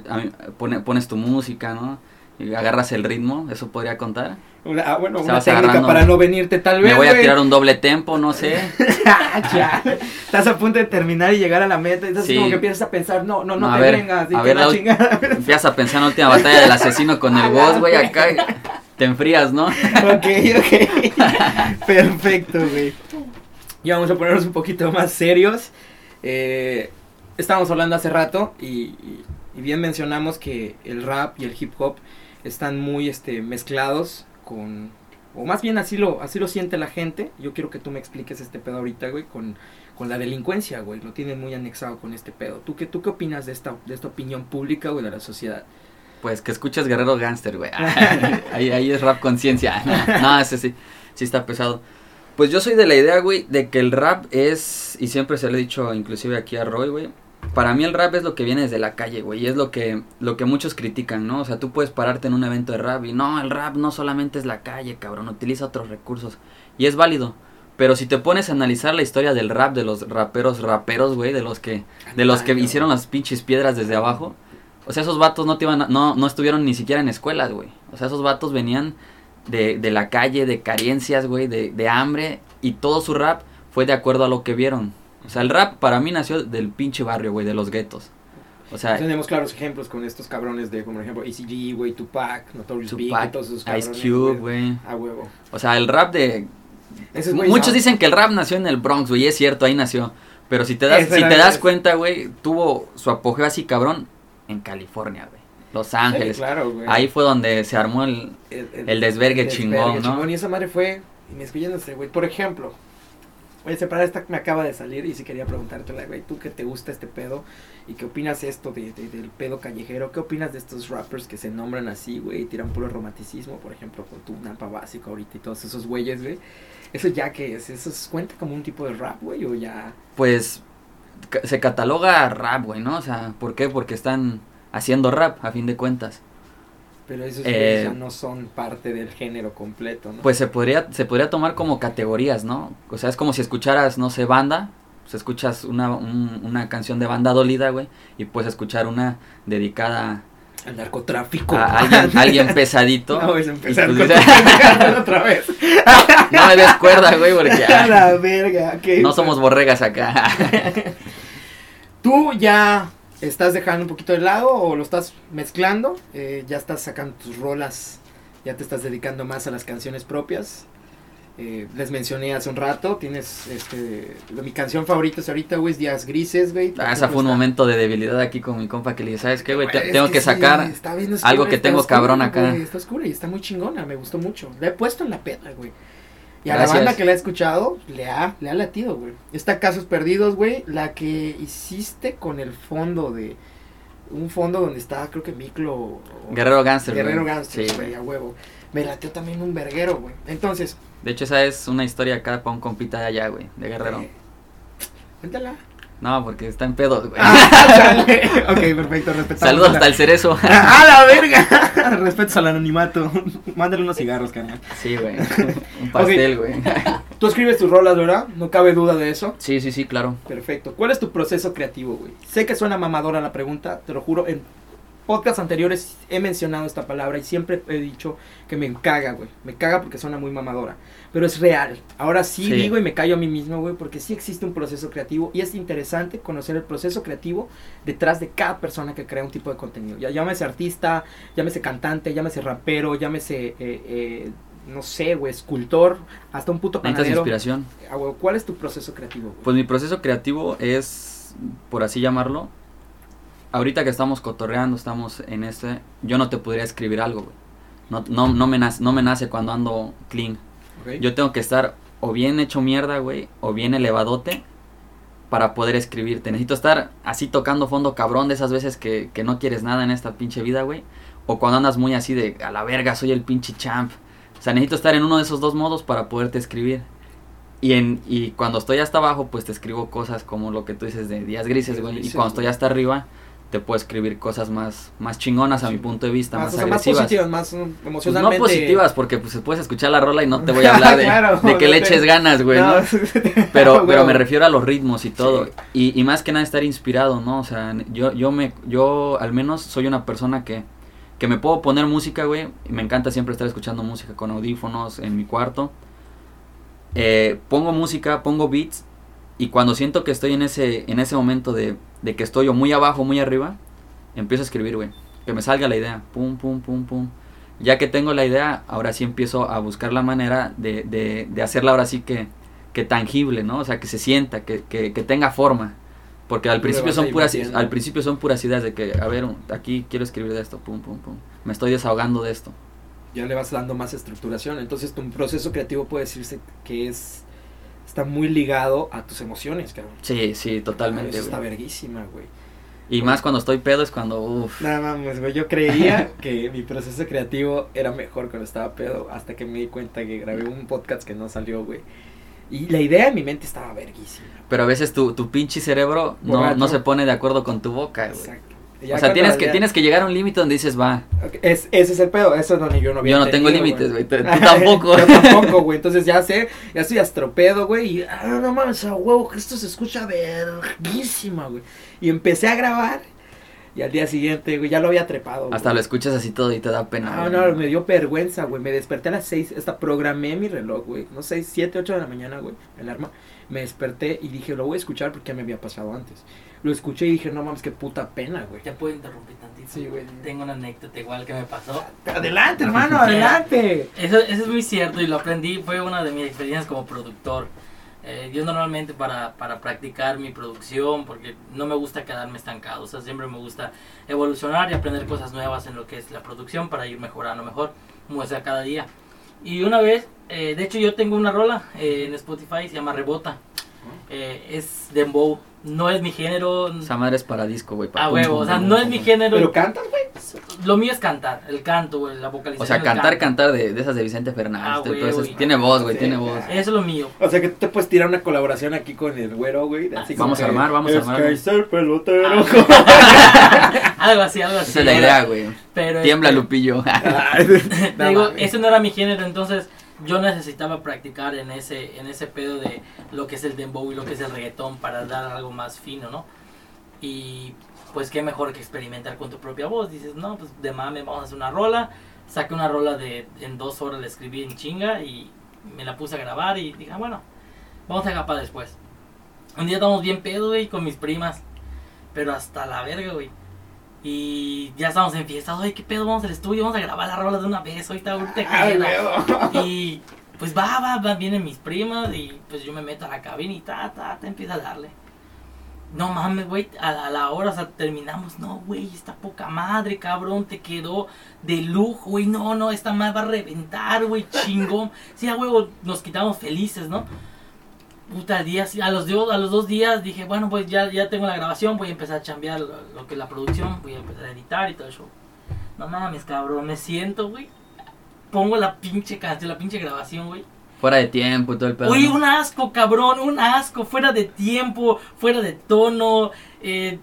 pone- pones tu música, ¿no? Y agarras el ritmo, eso podría contar. Una, ah, bueno, Se una vas técnica agarrando. para no venirte tal vez, Me voy a tirar un doble tempo, no sé. ya. Estás a punto de terminar y llegar a la meta. Entonces Sí. como que empiezas a pensar, no, no, no, te ver, vengas. A ver, la chingada. Empiezas a pensar en la última batalla del asesino con el boss, güey, acá te enfrías, ¿no? ok, ok. Perfecto, güey. Ya vamos a ponernos un poquito más serios. Eh, estábamos hablando hace rato y, y- y bien mencionamos que el rap y el hip hop están muy este, mezclados con... O más bien así lo, así lo siente la gente. Yo quiero que tú me expliques este pedo ahorita, güey, con, con la delincuencia, güey. Lo tienen muy anexado con este pedo. ¿Tú qué, tú qué opinas de esta, de esta opinión pública, güey, de la sociedad? Pues que escuches Guerrero Gangster, güey. ahí, ahí es rap conciencia. No, ese sí, sí está pesado. Pues yo soy de la idea, güey, de que el rap es, y siempre se lo he dicho inclusive aquí a Roy, güey, para mí el rap es lo que viene desde la calle, güey, y es lo que, lo que muchos critican, ¿no? O sea, tú puedes pararte en un evento de rap y no, el rap no solamente es la calle, cabrón, utiliza otros recursos, y es válido. Pero si te pones a analizar la historia del rap, de los raperos raperos, güey, de los que, de los que hicieron las pinches piedras desde abajo, O sea, esos vatos no, te iban a- no, no estuvieron ni siquiera en escuelas, güey. O sea, esos vatos venían de, de la calle, de carencias, güey, de, de hambre. Y todo su rap fue de acuerdo a lo que vieron. O sea, el rap para mí nació del pinche barrio, güey, de los guetos. O sea, Tenemos claros ejemplos con estos cabrones de, como por ejemplo, ECG, güey, Tupac, Notorious Big, todos esos Ice cabrones. Cube, güey. A huevo. O sea, el rap de... Esos Muchos dicen que el rap nació en el Bronx, güey, es cierto, ahí nació. Pero si te das, si te das cuenta, güey, tuvo su apogeo así cabrón en California, güey. Los Sí, Ángeles. claro, güey. Ahí fue donde se armó el... el desvergue chingón, ¿no? Y esa madre fue inmiscuyéndose, güey. Por ejemplo, oye, separar esta me acaba de salir y si quería preguntártela, güey, tú que te gusta este pedo y qué opinas esto de, de- del pedo callejero, ¿qué opinas de estos rappers que se nombran así, güey, y tiran puro romanticismo, por ejemplo, con tu Nampa Básico ahorita y todos esos güeyes, güey? Eso ya que es, eso es- cuenta como un tipo de rap, güey, o ya... Pues se cataloga rap, güey, ¿no? O sea, ¿por qué? Porque están haciendo rap, a fin de cuentas. Pero esos Eh, ya no son parte del género completo, ¿no? Pues se podría, se podría tomar como categorías, ¿no? O sea, es como si escucharas, no sé, banda, pues escuchas una, un- una canción de banda dolida, güey, y puedes escuchar una dedicada Al narcotráfico. a alguien, alguien pesadito. No, es empezar Y pues, otra vez. no me des cuerda, güey, porque A la verga. no somos borregas acá. ¿Tú ya estás dejando un poquito de lado o lo estás mezclando? Eh, ya estás sacando tus rolas, ya te estás dedicando más a las canciones propias. Eh, les mencioné hace un rato, tienes este, mi canción favorita es ahorita, güey, es Días Grises, güey. Ah, esa fue un Está- momento de debilidad aquí con mi compa que le dije, ¿sabes qué, güey? Te- tengo que, sacar algo que tengo oscura, cabrón acá. está oscura y está muy chingona, me gustó mucho. La he puesto en la peda, güey. Y a Gracias. la banda que la ha escuchado, le ha, le ha latido, güey. Está Casos Perdidos, güey. La que hiciste con el fondo de. Un fondo donde está, creo que Miklo. o- Guerrero Gangster, güey. Guerrero Gangster, Sí, güey, güey. a huevo. Me latió también un verguero, güey. Entonces. De hecho, esa es una historia acá para un compita de allá, güey, de Guerrero. Cuéntala. No, porque está en pedos, güey. Ah, ok, perfecto, respetamos. Saludos la- hasta el cerezo. ¡A la verga! Respetos al anonimato. Mándale unos cigarros, carnal. Sí, güey. Un pastel, güey. Tú escribes tus rolas, ¿verdad? No cabe duda de eso. Sí, sí, sí, claro. Perfecto. ¿Cuál es tu proceso creativo, güey? Sé que suena mamadora la pregunta, te lo juro. En podcasts anteriores he mencionado esta palabra y siempre he dicho que me caga, güey. Me caga porque suena muy mamadora. Pero es real. Ahora sí, Sí. digo y me callo a mí mismo, güey, porque sí existe un proceso creativo y es interesante conocer el proceso creativo detrás de cada persona que crea un tipo de contenido. Ya llámese artista, llámese cantante, llámese rapero, llámese, eh, eh, no sé, güey, escultor, hasta un puto Necesitas panadero. inspiración. Ah, ¿Cuál es tu proceso creativo, güey? Pues mi proceso creativo es, por así llamarlo, ahorita que estamos cotorreando, estamos en este, yo no te podría escribir algo, güey. No, no, no, me nace, no me nace cuando ando clean. Ok. Yo tengo que estar o bien hecho mierda, güey, o bien elevadote para poder escribirte. Necesito estar así tocando fondo cabrón de esas veces que, que no quieres nada en esta pinche vida, güey. O cuando andas muy así de a la verga, soy el pinche champ. O sea, necesito estar en uno de esos dos modos para poderte escribir. Y, en, y cuando estoy hasta abajo, pues te escribo cosas como lo que tú dices de días grises, güey. Y cuando estoy hasta arriba, te puedo escribir cosas más, más chingonas a mi punto de vista, más, más, o sea, más agresivas. positivas, más mm, Pues no emocionalmente. positivas, porque pues puedes escuchar la rola y no te voy a hablar de, Claro, de que no le te- eches ganas, güey, No, ¿no? Pero, güey. pero me refiero a los ritmos y todo. Sí. Y, y más que nada estar inspirado, ¿no? O sea, yo, yo me, yo al menos soy una persona que, que me puedo poner música, güey. Me encanta siempre estar escuchando música con audífonos en mi cuarto. Eh, pongo música, pongo beats. Y cuando siento que estoy en ese, en ese momento de, de que estoy o muy abajo muy arriba, empiezo a escribir, güey. Que me salga la idea. Pum, pum, pum, pum. Ya que tengo la idea, ahora sí empiezo a buscar la manera de, de, de hacerla ahora sí que, que tangible, ¿no? O sea, que se sienta, que, que, que tenga forma. Porque al principio son puras al principio son puras ideas de que, a ver, aquí quiero escribir de esto, pum, pum, pum. Me estoy desahogando de esto. Ya le vas dando más estructuración. Entonces, tu proceso creativo puede decirse que es. Está muy ligado a tus emociones, cabrón. Sí, sí, totalmente, Eso está verguísima, güey. Y más cuando estoy pedo es cuando, uff. Nada más, güey. Yo creía que mi proceso creativo era mejor cuando estaba pedo. Hasta que me di cuenta que grabé un podcast que no salió, güey. Y la idea en mi mente estaba verguísima. Pero a veces tu, tu pinche cerebro no, no se pone de acuerdo con tu boca, güey. Exacto. O sea, tienes que, ya- tienes que llegar a un límite donde dices, va. Es, ese es el pedo, eso es donde yo no Yo no tengo límites, güey, tú- tampoco. yo tampoco, güey, entonces ya sé, ya estoy astropedo, güey, y, ah, no mames, a huevo, que esto se escucha verguísima, güey. Y empecé a grabar, Y al día siguiente, güey, ya lo había trepado. Hasta güey. lo escuchas así todo y te da pena. No, güey. no, me dio vergüenza, güey. Me desperté a las 6, hasta programé mi reloj, güey. No sé, 7, 8 de la mañana, güey, el arma. Me desperté y dije, lo voy a escuchar porque ya me había pasado antes. Lo escuché y dije, no mames, qué puta pena, güey. Ya puedo interrumpir tantito. Sí, güey. Tengo una anécdota igual que me pasó. Adelante, hermano, adelante. Eso, eso es muy cierto y lo aprendí, fue una de mis experiencias como productor. Eh, yo normalmente para, para practicar mi producción, porque no me gusta quedarme estancado, o sea, siempre me gusta evolucionar y aprender cosas nuevas en lo que es la producción para ir mejorando mejor, como sea cada día. Y una vez, eh, de hecho yo tengo una rola eh, en Spotify, se llama Rebota, Eh, es Dembow, no es mi género, Esa madre es para disco, güey. para a pum, huevo, o sea, no es mi género, ¿Pero cantas, güey? lo mío es cantar, el canto, güey, la vocalización. O sea, cantar, cantar de, de esas de Vicente Fernández. Ah, todo güey, eso. güey. Tiene voz, güey, Sí. tiene voz. Eso es lo mío. O sea, que tú te puedes tirar una colaboración aquí con el güero, güey. así como Vamos a que, armar, vamos a es armar. que ser pelotero. algo así, algo así. Esa es la idea, güey. Pero Tiembla, este, Lupillo. Digo, ese no era mi género, entonces yo necesitaba practicar en ese, en ese pedo de lo que es el dembow y lo que es el reggaetón para dar algo más fino, ¿no? Y pues qué mejor que experimentar con tu propia voz. Dices, no, pues de mame, vamos a hacer una rola. Saqué una rola de en dos horas, la escribí en chinga y me la puse a grabar y dije, ah, bueno, vamos a para después. Un día estamos bien pedo, güey, con mis primas, pero hasta la verga, güey. Y ya estamos en fiesta, oye, ¿qué pedo? Vamos al estudio, vamos a grabar la rola de una vez, ahorita, ahorita queda". Y pues va, va, va, vienen mis primas y pues yo me meto a la cabina y ta, ta, ta, empieza a darle. No mames, güey, a, la- a la hora, o sea, terminamos, no, güey, esta poca madre, cabrón, te quedó de lujo, güey, no, no, esta madre va a reventar, güey, chingón. Sí, a huevo, nos quitamos felices, ¿no? Puta, días, a los, a los dos días dije, bueno, pues ya, ya tengo la grabación, voy a empezar a chambear lo, lo que es la producción, voy a empezar a editar y todo eso. No mames, cabrón, me siento, güey. Pongo la pinche canción, la pinche grabación, güey. Fuera de tiempo y todo el pedo. Uy, ¿no? un asco, cabrón, un asco, fuera de tiempo, fuera de tono, eh,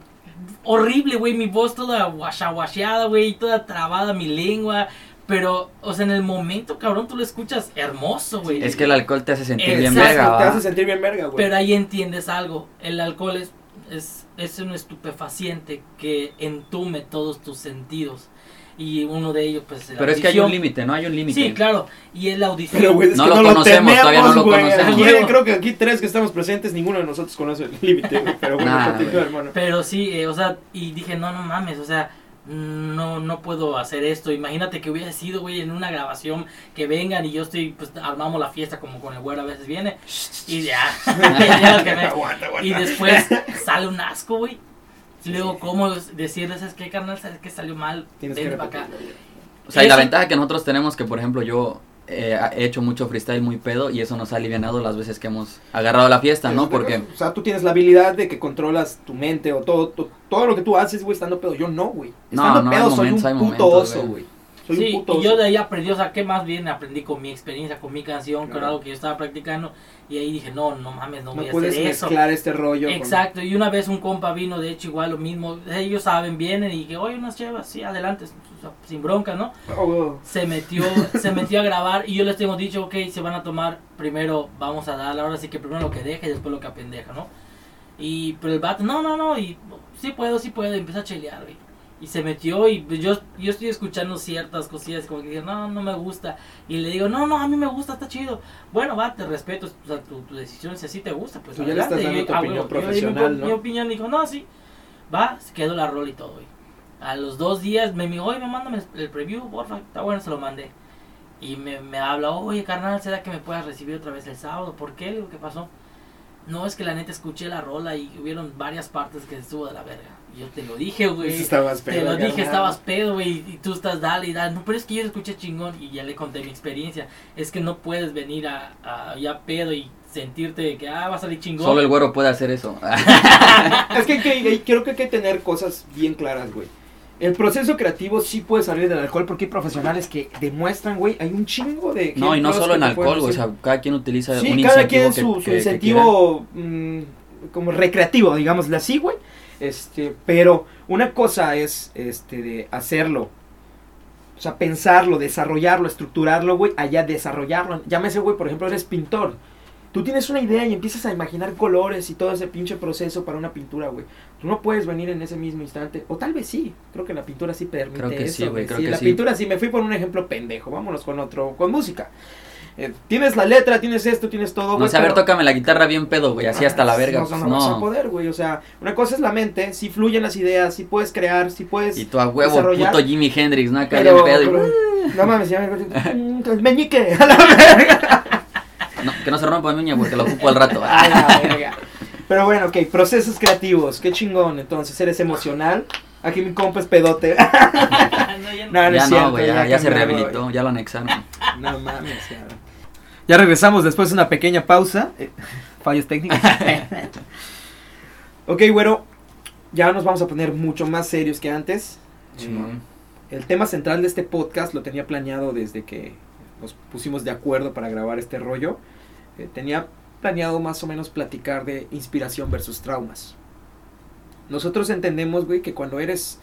horrible, güey, mi voz toda guachaguacheada, güey, toda trabada mi lengua, pero, o sea, en el momento, cabrón, tú lo escuchas hermoso, güey. Es que el alcohol te hace sentir bien Exacto, verga, Te hace sentir bien verga, güey. Pero ahí entiendes algo, el alcohol es, es, es un estupefaciente que entume todos tus sentidos, y uno de ellos, pues, Pero es que hay un audición. límite, ¿no? Hay un límite. Sí, claro, y es la audición. Pero, güey, es No que lo no conocemos, lo todavía no lo güey. conocemos. Aquí, creo que aquí tres que estamos presentes, ninguno de nosotros conoce el límite, güey. Pero bueno, Nah, continúa, güey. hermano. Pero sí, eh, o sea, y dije, no, no mames, o sea, no, no puedo hacer esto. Imagínate que hubiera sido, güey, en una grabación que vengan y yo estoy, pues armamos la fiesta como con el güero a veces viene. Y ya, y después sale un asco, güey. Luego, ¿cómo decirles, es que carnal, sabes que salió mal? Tienes que Ven para acá. O sea, y la ventaja que nosotros tenemos que, por ejemplo, yo eh, he hecho mucho freestyle muy pedo y eso nos ha alivianado las veces que hemos agarrado la fiesta, ¿no? Porque O sea, tú tienes la habilidad de que controlas tu mente o todo, to- todo lo que tú haces, güey, estando pedo. Yo no, güey. No, Estando no, hay pedo soy momentos, hay un puto momentos, oso, güey. Soy Sí, un puto y yo de ahí aprendí, o sea, ¿qué más bien aprendí con mi experiencia, con mi canción, con Claro. algo que yo estaba practicando? Y ahí dije, no, no mames, no, No voy a puedes hacer eso. mezclar este rollo. con- Exacto, y una vez un compa vino, de hecho, igual lo mismo. Ellos saben, vienen y que, oye, unas chevas, sí, adelante, sin bronca, ¿no? Oh. Se metió, se metió a grabar y yo les tengo dicho, ok, se van a tomar, primero vamos a dar, ahora sí que primero lo que deja y después lo que apendeja, ¿no? Y, pero el vato, no, no, no, y sí puedo, sí puedo, y empieza a chelear, güey. Y se metió y yo, yo estoy escuchando ciertas cosillas como que dije, no, no me gusta. Y le digo, no, no, a mí me gusta, está chido. Bueno, va, te respeto, o sea, tu, tu decisión, si así te gusta, pues Tú ya le estás dando tu ah, opinión bueno, yo di mi profesional, op- ¿no? Mi opinión, dijo, no, sí. Va, se quedó la rol y todo, güey. A los dos días me dijo, oye, me mándame el, el preview, porfa, está bueno, se lo mandé. Y me, me habla, oye, carnal, ¿será que me puedas recibir otra vez el sábado? ¿Por qué? Le digo, ¿qué pasó? No, es que la neta escuché la rola y hubieron varias partes que estuvo de la verga. Yo te lo dije, güey. Estabas Te pedo, lo dije, carnal. estabas pedo, güey, y tú estás dale y dale. No, pero es que yo escuché chingón y ya le conté mi experiencia. Es que no puedes venir a, a ya pedo y sentirte que, ah, va a salir chingón. solo el güero puede hacer eso. Es que, hay que- creo que hay que tener cosas bien claras, güey. El proceso creativo sí puede salir del alcohol porque hay profesionales que demuestran, güey, hay un chingo de... no, y no solo en te alcohol, güey, o sea, cada quien utiliza Sí, un cada incentivo quien su, que- su que incentivo mm, como recreativo, digámosle así, güey. Este, pero una cosa es este de hacerlo. O sea, pensarlo, desarrollarlo, estructurarlo, güey, allá desarrollarlo. Llámese, güey, por ejemplo, eres pintor. Tú tienes una idea y empiezas a imaginar colores y todo ese pinche proceso para una pintura, güey. Tú no puedes venir en ese mismo instante. O tal vez sí. Creo que la pintura sí permite Creo que eso, sí, güey, la sí. pintura sí. Me fui por un ejemplo pendejo. Vámonos con otro. Con música. Eh, tienes la letra, tienes esto, tienes todo, No güey, sé, a ver, tócame la guitarra bien pedo, güey, así hasta la verga. No, pues, no, no vas a no. poder, güey. O sea, una cosa es la mente. Si fluyen las ideas, si puedes crear, si puedes... Y tú a huevo, puto Jimi Hendrix, ¿no? Acá Pero, bien pedo. y- pero- no mames, ya me mm, el meñique, a la verga. No, que no se rompa mi uña porque lo ocupo al rato. A la verga. Pero bueno, ok, procesos creativos, qué chingón. Entonces, eres emocional. Aquí mi compa es pedote. No, ya no. No, es ya cierto, güey, ya, ya ya se rehabilitó, güey. ya lo anexaron. No mames, ya. Ya regresamos después de una pequeña pausa. Eh, fallos técnicos. ok, güero. Ya nos vamos a poner mucho más serios que antes. Chingón. El tema central de este podcast lo tenía planeado desde que nos pusimos de acuerdo para grabar este rollo. Eh, tenía planeado más o menos platicar de inspiración versus traumas. Nosotros entendemos, güey, que cuando eres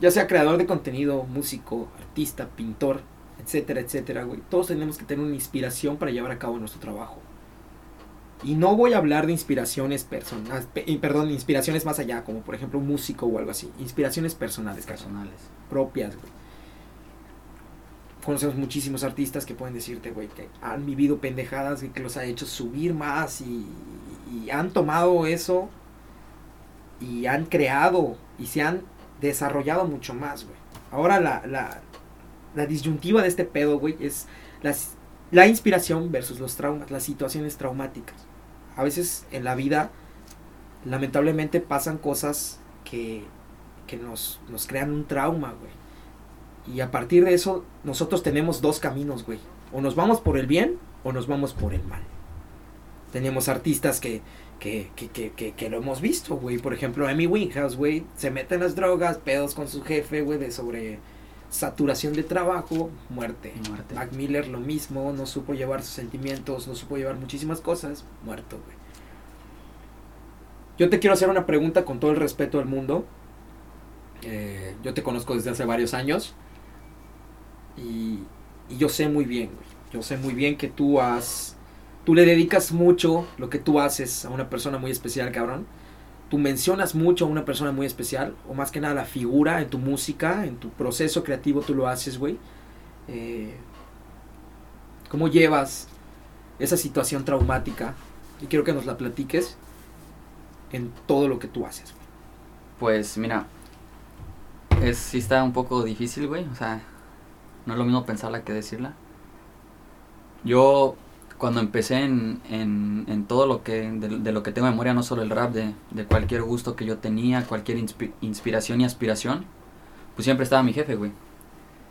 ya sea creador de contenido, músico, artista, pintor, etcétera, etcétera, güey, todos tenemos que tener una inspiración para llevar a cabo nuestro trabajo. Y no voy a hablar de inspiraciones personales, perdón, inspiraciones más allá, como por ejemplo un músico o algo así. Inspiraciones personales, Personales. propias, güey. Conocemos muchísimos artistas que pueden decirte, güey, que han vivido pendejadas y que los ha hecho subir más y, y han tomado eso y han creado y se han desarrollado mucho más, güey. Ahora la, la, la disyuntiva de este pedo, güey, es las, la inspiración versus los traumas, las situaciones traumáticas. A veces en la vida, lamentablemente, pasan cosas que, que nos, nos crean un trauma, güey. Y a partir de eso, nosotros tenemos dos caminos, güey. O nos vamos por el bien o nos vamos por el mal. Tenemos artistas que, que, que, que, que, lo hemos visto, güey. Por ejemplo, Amy Winehouse, güey. Se mete en las drogas, pedos con su jefe, güey, de sobre saturación de trabajo, muerte. Muerte. Mac Miller lo mismo, no supo llevar sus sentimientos, no supo llevar muchísimas cosas, muerto, güey. Yo te quiero hacer una pregunta con todo el respeto del mundo. Eh, yo te conozco desde hace varios años. Y, y yo sé muy bien, güey. Yo sé muy bien que tú has... Tú le dedicas mucho lo que tú haces a una persona muy especial, cabrón. Tú mencionas mucho a una persona muy especial. O más que nada la figura en tu música, en tu proceso creativo, tú lo haces, güey. Eh, ¿Cómo llevas esa situación traumática? Y quiero que nos la platiques en todo lo que tú haces. güey. Pues mira, es, sí está un poco difícil, güey. O sea, no es lo mismo pensarla que decirla. Yo, cuando empecé en, en, todo lo que, de, de lo que tengo memoria, no solo el rap, de, de cualquier gusto que yo tenía, cualquier inspi- inspiración y aspiración, pues siempre estaba mi jefe, güey.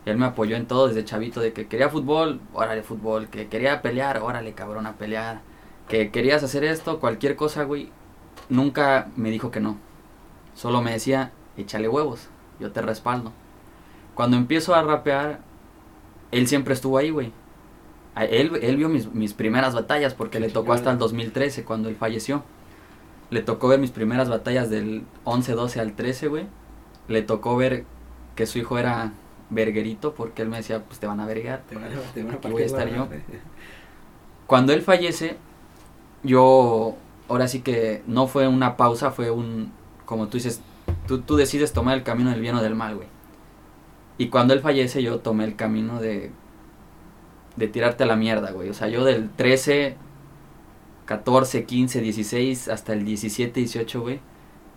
Él me apoyó en todo desde chavito, de que quería fútbol, órale fútbol, que quería pelear, órale cabrón a pelear, que querías hacer esto, cualquier cosa, güey. Nunca me dijo que no. Solo me decía, échale huevos, yo te respaldo. Cuando empiezo a rapear, él siempre estuvo ahí, güey. Él, él vio mis, mis primeras batallas porque le tocó hasta el 2013 cuando él falleció. Le tocó ver mis primeras batallas del 11, 12 al 13, güey. Le tocó ver que su hijo era verguerito porque él me decía, pues te van a verguear. Te van te van Aquí voy a estar yo. Cuando él fallece, yo, ahora sí que no fue una pausa, fue un, como tú dices, tú, tú decides tomar el camino del bien o del mal, güey. Y cuando él fallece, yo tomé el camino de, de tirarte a la mierda, güey. O sea, yo del 13, 14, 15, 16, hasta el 17, 18, güey.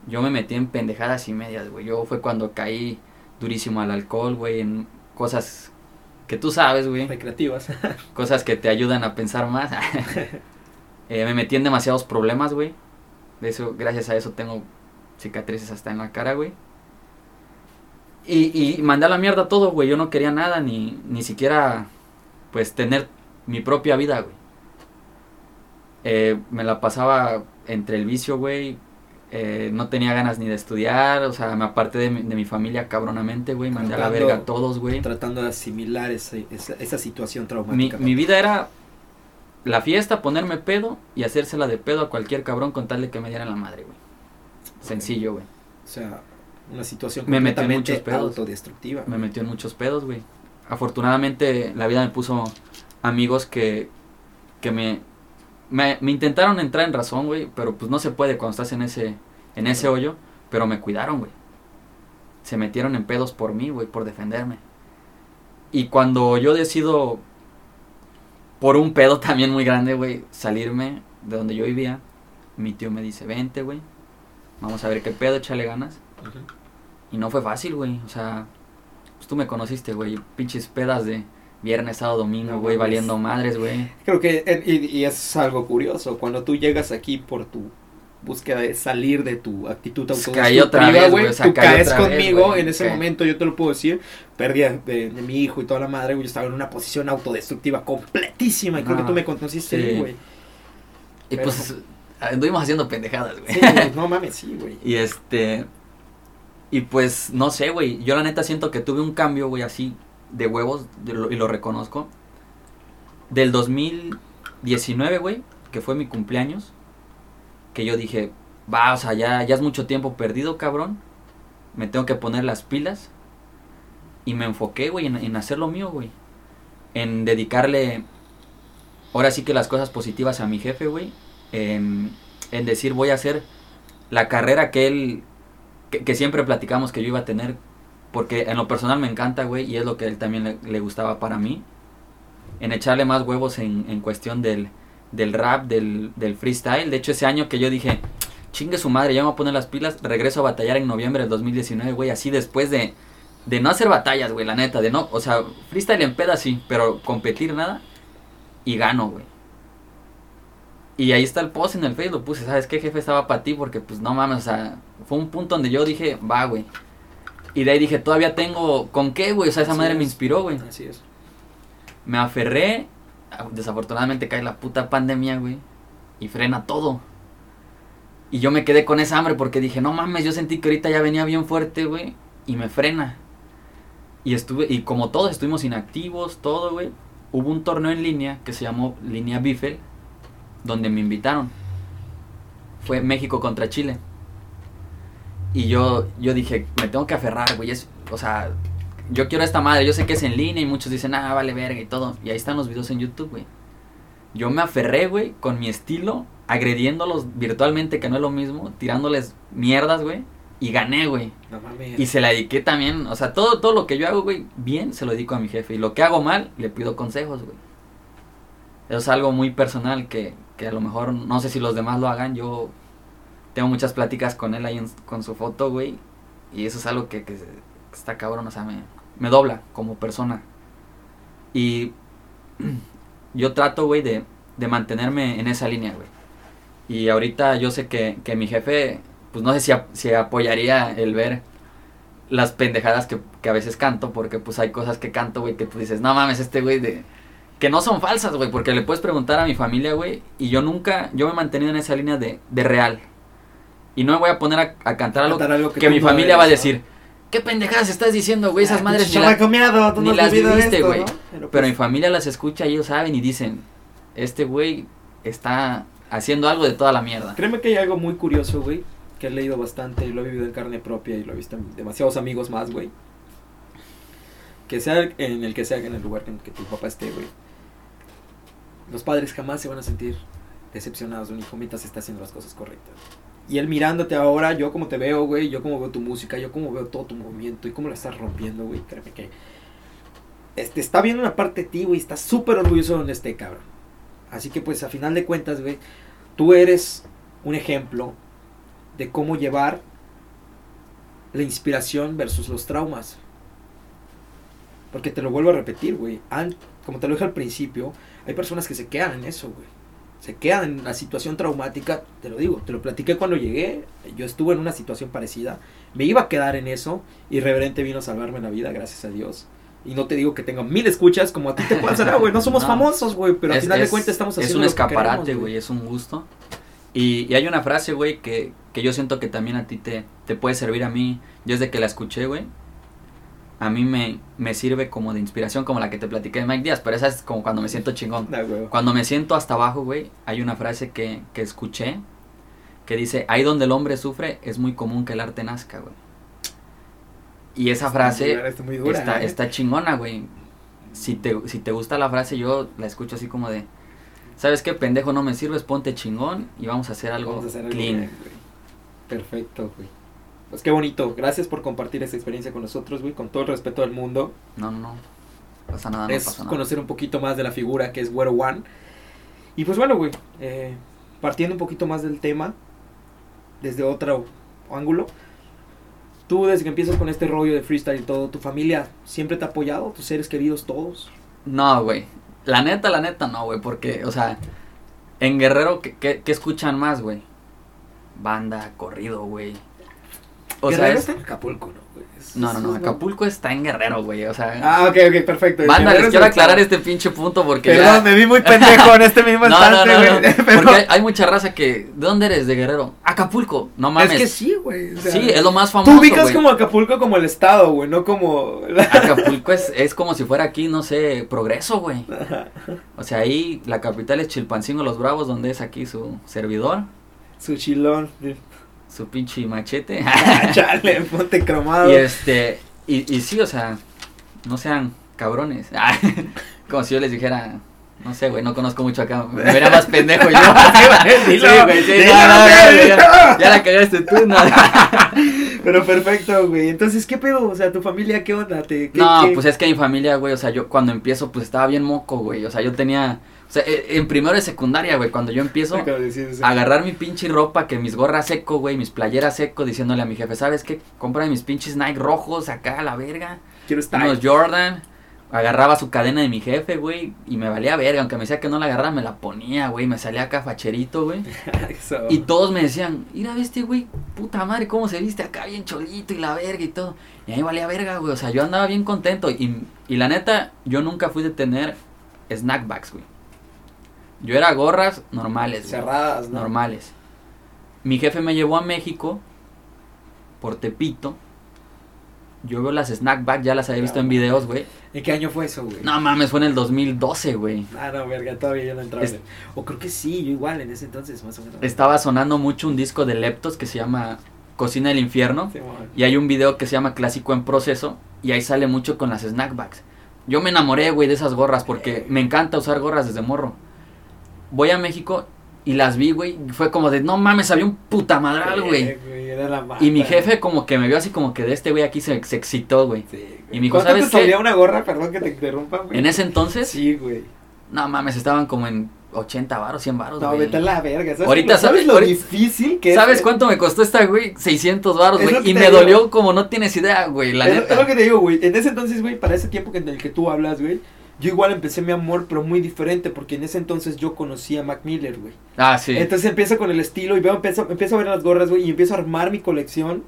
Yo me metí en pendejadas y medias, güey. Yo fue cuando caí durísimo al alcohol, güey, en cosas que tú sabes, güey Recreativas. cosas que te ayudan a pensar más. Eh, me metí en demasiados problemas, güey. De eso, gracias a eso tengo cicatrices hasta en la cara, güey. Y, y mandé a la mierda todo, güey. Yo no quería nada, ni, ni siquiera, pues, tener mi propia vida, güey. Eh, me la pasaba entre el vicio, güey. Eh, no tenía ganas ni de estudiar, o sea, me aparté de mi, de mi familia cabronamente, güey. Mandé a la verga a todos, güey. Tratando de asimilar ese- esa, esa situación traumática. mi vida era la fiesta, ponerme pedo y hacérsela de pedo a cualquier cabrón con tal de que me dieran la madre, güey. Sencillo, güey. O sea, una situación Me metí en muchos pedos. autodestructiva. Me metió en muchos pedos, güey. Afortunadamente la vida me puso amigos que, que me, me, me intentaron entrar en razón, güey, pero pues no se puede cuando estás en ese, en ese hoyo, pero me cuidaron, güey. Se metieron en pedos por mí, güey, por defenderme. Y cuando yo decido, por un pedo también muy grande, güey, salirme de donde yo vivía, mi tío me dice, vente, güey, vamos a ver qué pedo, échale ganas. Y no fue fácil, güey, o sea, pues tú me conociste, güey, pinches pedas de viernes, sábado, domingo, güey, valiendo madres, güey. Creo que, eh, y, y es algo curioso, cuando tú llegas aquí por tu búsqueda de salir de tu actitud autodestructiva, caí otra vez, güey, tú caes otra conmigo, en ese momento yo te lo puedo decir, perdí a- de, de mi hijo y toda la madre, güey, yo estaba en una posición autodestructiva completísima, y creo que tú me conociste sí. güey. Y Pero- pues anduvimos haciendo pendejadas, güey. Sí, güey, no mames, sí, güey. Y este. Y pues, no sé, güey. Yo la neta siento que tuve un cambio, güey, así de huevos, y lo reconozco. Del 2019, güey, que fue mi cumpleaños. Que yo dije, va, o sea, ya, ya es mucho tiempo perdido, cabrón. Me tengo que poner las pilas. Y me enfoqué, güey, en, hacer lo mío, güey. En dedicarle, ahora sí que las cosas positivas a mi jefe, güey. En decir, voy a hacer la carrera que él, que, siempre platicamos que yo iba a tener, porque en lo personal me encanta, güey, y es lo que él también le, le gustaba para mí, en echarle más huevos en, en cuestión del, del rap, del, del freestyle. De hecho, ese año que yo dije, chingue su madre, ya me voy a poner las pilas, regreso a batallar en noviembre del 2019, güey, así después de, de no hacer batallas, güey, la neta, de no, o sea, freestyle en peda sí, pero competir nada, y gano, güey. Y ahí está el post en el Facebook, lo puse, ¿sabes qué, jefe? Estaba para ti porque, pues, no mames, o sea, fue un punto donde yo dije, va, güey. Y de ahí dije, todavía tengo, ¿con qué, güey? O sea, esa Así madre es. me inspiró, güey. Así es. Me aferré, ah, desafortunadamente cae la puta pandemia, güey, y frena todo. Y yo me quedé con esa hambre porque dije, no mames, yo sentí que ahorita ya venía bien fuerte, güey, y me frena. Y estuve, y como todos estuvimos inactivos, todo, güey, hubo un torneo en línea que se llamó Línea Bifel, donde me invitaron. Fue México contra Chile. Y yo, yo dije, me tengo que aferrar, güey, es, o sea, yo quiero esta madre, yo sé que es en línea y muchos dicen, ah, vale verga y todo. Y ahí están los videos en YouTube, güey. Yo me aferré, güey, con mi estilo, agrediéndolos virtualmente, que no es lo mismo, tirándoles mierdas, güey. Y gané, güey. No mames. Y se la dediqué también, o sea, todo, todo lo que yo hago, güey, bien, se lo dedico a mi jefe. Y lo que hago mal, le pido consejos, güey. Eso es algo muy personal que, que a lo mejor, no sé si los demás lo hagan, yo tengo muchas pláticas con él ahí en- con su foto, güey. Y eso es algo que, está cabrón, o sea, me, me dobla como persona. Y yo trato, güey, de, de mantenerme en esa línea, güey. Y ahorita yo sé que, que mi jefe, pues no sé si, si apoyaría el ver las pendejadas que, que a veces canto, porque pues hay cosas que canto, güey, que tú dices, no mames, este güey de... Que no son falsas, güey, porque le puedes preguntar a mi familia, güey, y yo nunca, yo me he mantenido en esa línea de, de real. Y no me voy a poner a, a cantar algo que, mi no familia va a decir, ¿qué pendejadas estás diciendo, güey? Esas Ah, madres ni, la- chamaco miado, tú ni no las viviste, güey. ¿no? Pero, Pero mi pues, familia las escucha y ellos saben y dicen, este güey está haciendo algo de toda la mierda. Créeme que hay algo muy curioso, güey, que he leído bastante y lo he vivido en carne propia y lo he visto en demasiados amigos más, güey. Que sea en el que sea, en el lugar en el que tu papá esté, güey. Los padres jamás se van a sentir decepcionados de un hijo mientras está haciendo las cosas correctas. Y él mirándote ahora, yo como te veo, güey, yo como veo tu música, yo como veo todo tu movimiento y cómo la estás rompiendo, güey, créeme que este, está viendo una parte de ti, güey, está súper orgulloso de donde esté, cabrón. Así que pues a final de cuentas, güey, tú eres un ejemplo de cómo llevar la inspiración versus los traumas. Porque te lo vuelvo a repetir, güey. Como te lo dije al principio, hay personas que se quedan en eso, güey. Se quedan en la situación traumática, te lo digo, te lo platiqué cuando llegué, yo estuve en una situación parecida, me iba a quedar en eso y Reverente vino a salvarme la vida, gracias a Dios. Y no te digo que tenga mil escuchas como a ti te pasará, güey, no somos No. famosos, güey, pero al Es- final de es- cuentas estamos Es haciendo un lo que escaparate, güey, es un gusto. Y, y hay una frase, güey, que, que yo siento que también a ti te, te puede servir a mí. Yo desde que la escuché, güey, a mí me, me sirve como de inspiración, como la que te platiqué de Mike Díaz, pero esa es como cuando me siento chingón. Cuando me siento hasta abajo, güey, hay una frase que, que escuché que dice, ahí donde el hombre sufre es muy común que el arte nazca, güey. Y esa frase Está muy dura, está, ¿eh? está chingona, güey. Si te, si te gusta la frase, yo la escucho así como de, ¿sabes qué, pendejo? No me sirves, ponte chingón y vamos a hacer algo Vamos a hacer algo clean. güey. Perfecto, güey. Pues qué bonito. Gracias por compartir esta experiencia con nosotros, güey. Con todo el respeto del mundo. No, no, no. Pasa nada, no es pasa nada. conocer un poquito más de la figura que es Güero One. Y pues bueno, güey. eh, partiendo un poquito más del tema. Desde otro ángulo. Tú desde que empiezas con este rollo de freestyle y todo, ¿tu familia siempre te ha apoyado? ¿Tus seres queridos todos? No, güey. La neta, la neta, no, güey. Porque, o sea, en Guerrero, ¿qué, qué, qué escuchan más, güey? Banda, corrido, güey. O sea, es... está en Acapulco, ¿no, güey? Es- No, no, no. Acapulco está en Guerrero, güey. O sea... Ah, ok, ok, perfecto. Banda, les es quiero aclarar este pinche punto porque Perdón, ya... me vi muy pendejo en este mismo No, no, instante, no, no. güey. pero- Porque hay, hay mucha raza que... ¿De dónde eres? ¿De Guerrero? Acapulco. No mames. Es que sí, güey. o sea, Sí, es lo más famoso, Tú ubicas güey. como Acapulco como el estado, güey, no como... Acapulco es, es como si fuera aquí, no sé, progreso, güey. O sea, ahí la capital es Chilpancingo Los Bravos, donde es aquí su servidor, Su chilón. Su pinche machete. Chale, ponte cromado. y este, y, y sí, o sea, no sean cabrones. como si yo les dijera, no sé, güey, no conozco mucho acá. Me vería más pendejo yo. Sí, güey, sí, ya, ya, la cagaste tú, no. Pero perfecto, güey. Entonces, ¿qué pedo? O sea, ¿tu familia qué onda? ¿Te, qué- No, qué- pues es que mi familia, güey, o sea, yo cuando empiezo, pues estaba bien moco, güey. O sea, yo tenía, sea, e- en primero de secundaria, güey, cuando yo empiezo a agarrar mi pinche ropa, que mis gorras seco, güey, mis playeras seco, diciéndole a mi jefe, ¿sabes qué? Compra mis pinches Nike rojos acá a la verga, Quiero estar. unos Jordan. Agarraba su cadena de mi jefe, güey, y me valía verga, aunque me decía que no la agarrara, me la ponía, güey, me salía acá facherito, güey. Y todos me decían, mira, este güey, puta madre, cómo se viste acá bien cholito y la verga y todo. Y a mí valía verga, güey, o sea, yo andaba bien contento. Y, y la neta, yo nunca fui de tener snackbacks, güey. Yo era gorras normales, güey. Cerradas, ¿no? Normales. Mi jefe me llevó a México por Tepito. Yo veo las snackbacks, ya las había visto en videos, güey. ¿En qué año fue eso, güey? No mames, fue en el 2012, güey. Ah, no, verga, todavía yo no entraba. Es- O creo que sí, yo igual en ese entonces, más o menos. Estaba sonando mucho un disco de Leptos que se llama Cocina del Infierno. Sí. Y hay un video que se llama Clásico en Proceso. Y ahí sale mucho con las snackbacks. Yo me enamoré, güey, de esas gorras porque me encanta usar gorras desde morro. Voy a México y las vi, güey. Fue como de, no mames, había un puta madral, güey. Y mi jefe como que me vio así como que de este güey aquí se, se excitó, güey. Sí, y me dijo, ¿Cuánto ¿sabes te salía una gorra? Perdón que te interrumpa, güey. En ese entonces, Sí, güey. no mames, estaban como en 80 varos, 100 varos, No, güey. vete a la verga. ¿Sabes, Ahorita ¿sabes sabe- lo ahorita- difícil que ¿Sabes es? cuánto me costó esta, güey? 600 varos, güey. Y me digo. dolió como no tienes idea, güey, la es, neta. es lo que te digo, güey. En ese entonces, güey, para ese tiempo que en el que tú hablas, güey, yo igual empecé mi amor, pero muy diferente, porque en ese entonces yo conocí a Mac Miller, güey. Ah, sí. Entonces empiezo con el estilo y veo, empiezo, empiezo a ver las gorras, güey, y empiezo a armar mi colección.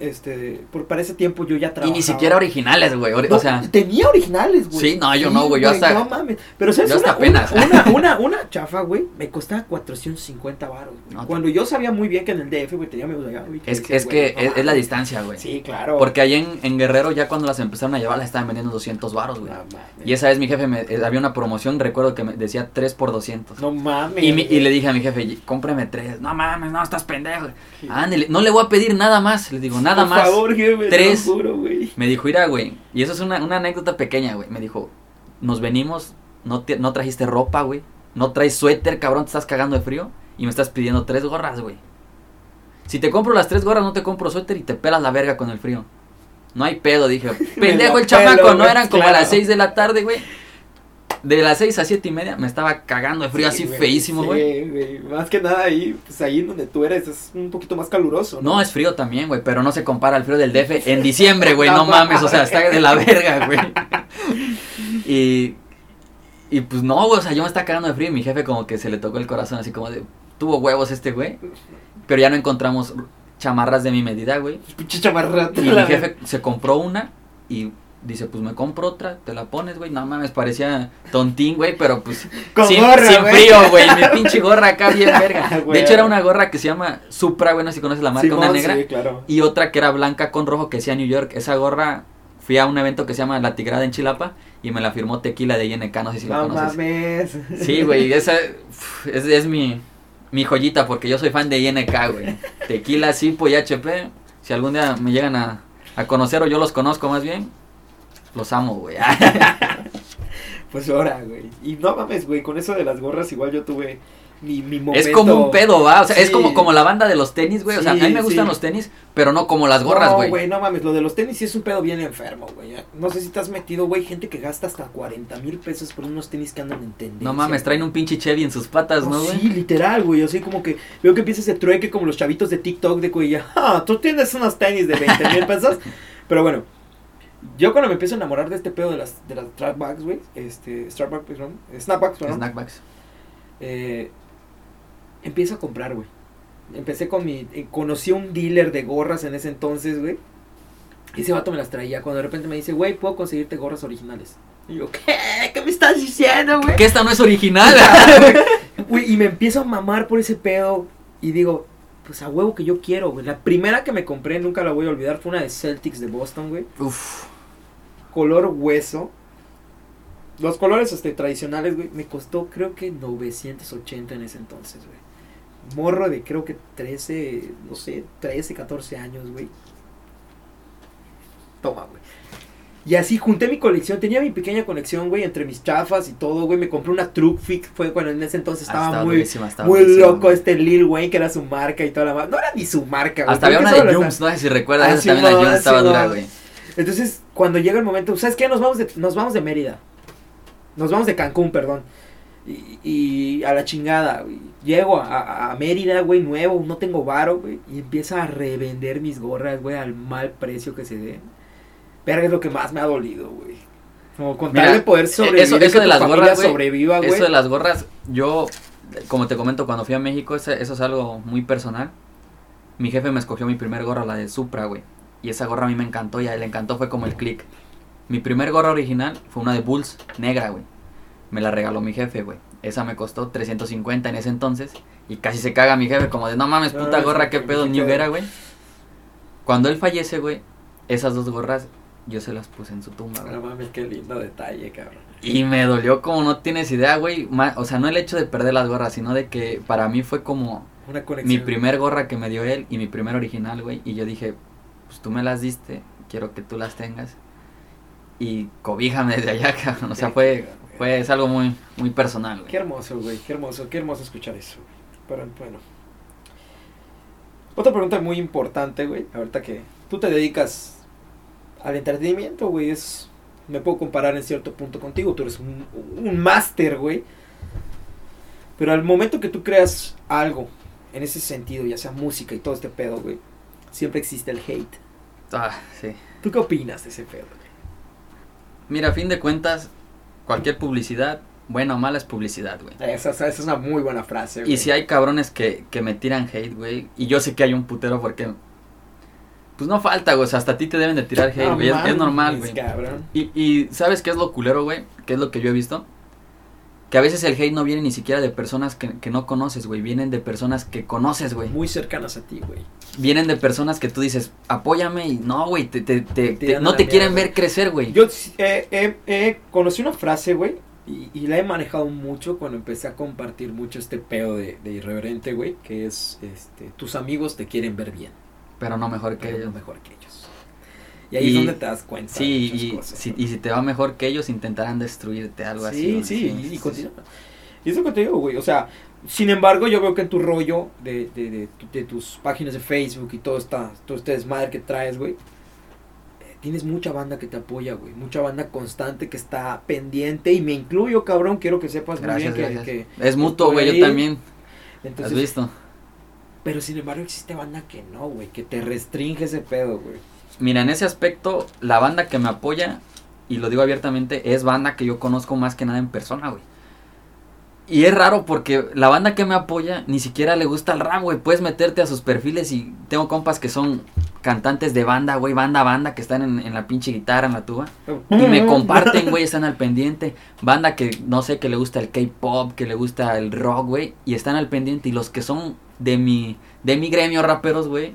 Este, por, para ese tiempo yo ya Y trabajaba. ni siquiera originales, güey. ori- No, o sea, tenía originales, güey. Sí, no, yo no, güey, yo hasta- No mames. Pero sabes, yo hasta una, apenas. Una, una, chafa, güey, me costaba 450 baros, güey. No, Cuando yo sabía muy bien que en el DF, güey, tenía amigos allá, güey. es, decía, es que no es, es la distancia, güey. Sí, claro. Porque ahí en, en Guerrero ya cuando las empezaron a llevar las estaban vendiendo 200 varos, güey. No mames. Y esa vez mi jefe me, eh, había una promoción, recuerdo que me decía 3 por 200. No mames. y, mi- y le dije a mi jefe, "Y- cómprame 3. No mames, no, estás pendejo. Ándale, no le voy a pedir nada más. Le digo, nada Por más. favor, jefe, te Tres. lo juro, güey. Me dijo, mira, güey. Y eso es una, una anécdota pequeña, güey. Me dijo, nos venimos, no, te- no trajiste ropa, güey. No traes suéter, cabrón, te estás cagando de frío. Y me estás pidiendo tres gorras, güey. Si te compro las tres gorras, no te compro suéter y te pelas la verga con el frío. No hay pedo, dije. Pendejo el chamaco, pelo, no eran como a las seis de la tarde, güey. De las seis a siete y media me estaba cagando de frío Sí, así feísimo, güey. Sí, güey. Más que nada ahí, pues ahí donde tú eres es un poquito más caluroso, ¿no? No, es frío también, güey, pero no se compara al frío del DF en diciembre, güey, no mames, o sea, está de la verga, güey. Y, y pues no, güey, o sea, yo me estaba cagando de frío y mi jefe como que se le tocó el corazón así como de, tuvo huevos este güey, pero ya no encontramos chamarras de mi medida, güey. Pinche chamarra. Y mi jefe se compró una y dice, pues me compro otra, te la pones, güey. No mames, parecía tontín, güey, pero pues Con sin, gorra, sin güey. frío, güey. Mi pinche gorra acá bien verga. De hecho era una gorra que se llama Supra, güey, no sé si conoces la marca, una negra. Sí, claro. Y otra que era blanca con rojo que decía New York. Esa gorra, fui a un evento que se llama La Tigrada en Chilapa y me la firmó Tequila de INK, no sé si la No conoces. mames. Sí, güey, esa es, es mi, mi joyita porque yo soy fan de INK, güey. Tequila, Sipo y HP. Si algún día me llegan a, a conocer o yo los conozco más bien, los amo, güey. Pues ahora, güey. Y no mames, güey, con eso de las gorras igual yo tuve mi, mi momento. Es como un pedo, va. O sea, es como, como la banda de los tenis, güey. O sea, a mí me gustan sí. los tenis, pero no como las gorras, No, güey. güey, no mames, lo de los tenis sí es un pedo bien enfermo, güey. No sé si te has metido, güey, gente que gasta hasta 40 mil pesos por unos tenis que andan en tendencia. no mames, traen un pinche Chevy en sus patas, ¿no, güey? Sí, literal, güey. Así como que veo que empieza ese trueque como los chavitos de TikTok de güey, ah, tú tienes unos tenis de 20 mil pesos. Pero bueno, yo cuando me empiezo a enamorar de este pedo de las, de las trapbacks, güey, este, Starbucks, perdón, snapbacks, perdón, Snackbacks. eh, empiezo a comprar, güey. Empecé con mi, eh, conocí a un dealer de gorras en ese entonces, güey. Y ese vato me las traía. Cuando de repente me dice, güey, puedo conseguirte gorras originales. Y yo, ¿qué? ¿Qué me estás diciendo, güey? Que esta no es original. Güey, y me empiezo a mamar por ese pedo. Y digo, pues a huevo que yo quiero, güey. La primera que me compré, nunca la voy a olvidar, fue una de Celtics de Boston, güey. Uf. Color hueso. Los colores este, tradicionales, güey, me costó creo que 980 en ese entonces, güey. Morro de creo que 13, no sé, 13, 14 años, güey. Toma, güey. Y así junté mi colección, tenía mi pequeña colección, güey, entre mis chafas y todo, güey. Me compré una Truck Fit, fue cuando en ese entonces Ah, estaba muy, muy loco este Lil Wayne, que era su marca y toda la. No era ni su marca, güey. Hasta había una de Jumps, no sé si recuerdas. Ah, esa también la no, Jumps estaba dura, güey. Entonces, cuando llega el momento, ¿sabes qué? Nos vamos de, nos vamos de Mérida. Nos vamos de Cancún, perdón. Y, y a la chingada, güey. Llego a, a- a Mérida, güey, nuevo, no tengo varo, güey. Y empieza a revender mis gorras, güey, al mal precio que se den. Verga, es lo que más me ha dolido, güey. Como con Mira, tal de poder sobrevivir, eso- de eso que de tu las gorras, sobreviva, güey. Eso de las gorras, yo, como te comento, cuando fui a México, eso es algo muy personal. Mi jefe me escogió mi primer gorra, la de Supra, güey. Y esa gorra a mí me encantó y a él le encantó, fue como el click. Mi primer gorra original fue una de Bulls, negra, güey. Me la regaló mi jefe, güey. Esa me costó 350 en ese entonces. Y casi se caga mi jefe, como de, no mames, puta gorra, qué pedo. Era, güey. Cuando él fallece, güey, esas dos gorras yo se las puse en su tumba, güey. No mames, qué lindo detalle, cabrón. Y me dolió como no tienes idea, güey. Ma- O sea, no el hecho de perder las gorras, sino de que para mí fue como Una conexión. mi primer gorra que me dio él y mi primer original, güey. Y yo dije, pues tú me las diste, quiero que tú las tengas. Y cobíjame desde allá, cabrón. O sea, fue, fue es algo muy, muy personal, Qué güey. hermoso, güey, qué hermoso, qué hermoso escuchar eso. Pero bueno. Otra pregunta muy importante, güey, ahorita que tú te dedicas al entretenimiento, güey, es... Me puedo comparar en cierto punto contigo, tú eres un, un máster, güey. Pero al momento que tú creas algo en ese sentido, ya sea música y todo este pedo, güey, siempre existe el hate. Ah, sí. ¿Tú qué opinas de ese pedo? güey? Mira, a fin de cuentas, cualquier publicidad, buena o mala, es publicidad, güey. Esa, esa es una muy buena frase, güey. Y si hay cabrones que, que me tiran hate, güey. Y yo sé que hay un putero porque. Pues no falta, güey. O sea, hasta a ti te deben de tirar hate, No güey. es- normal, güey. Y, y ¿sabes qué es lo culero, güey? ¿Qué es lo que yo he visto? Que a veces el hate no viene ni siquiera de personas que, que no conoces, güey. Vienen de personas que conoces, güey. Muy cercanas a ti, güey. Vienen de personas que tú dices, apóyame y no, güey. Te, te, te- te- tiran no te quieren ver crecer, güey. Yo eh, eh, eh, conocí una frase, güey, y, y la he manejado mucho cuando empecé a compartir mucho este pedo de, de irreverente, güey, que es, este, tus amigos te quieren ver bien, Pero no mejor que pero no ellos. mejor que ellos. Y ahí es donde te das cuenta Sí, y cosas, si, ¿no? y si te va mejor que ellos, intentarán destruirte, algo así. Sí, sí, y, y continúa. Y eso que te digo, güey, o sea, sin embargo, yo veo que en tu rollo de, de, de, tu- de tus páginas de Facebook y todo, esta, todo este desmadre que traes, güey, eh, tienes mucha banda que te apoya, güey, mucha banda constante que está pendiente y me incluyo, cabrón, quiero que sepas muy bien que- Es mutuo, por güey. Yo también. ¿Has entonces, visto? Pero sin embargo existe banda que no, güey, que te restringe ese pedo, güey. Mira, en ese aspecto, la banda que me apoya, y lo digo abiertamente, es banda que yo conozco más que nada en persona, güey. Y es raro porque la banda que me apoya ni siquiera le gusta el rap, güey. Puedes meterte a sus perfiles y tengo compas que son cantantes de banda, güey, banda, banda, que están en, en la pinche guitarra, en la tuba. Y me comparten, güey, están al pendiente. Banda que, no sé, que le gusta el K-pop, que le gusta el rock, güey. Y están al pendiente. Y los que son de mi, de mi gremio raperos, güey,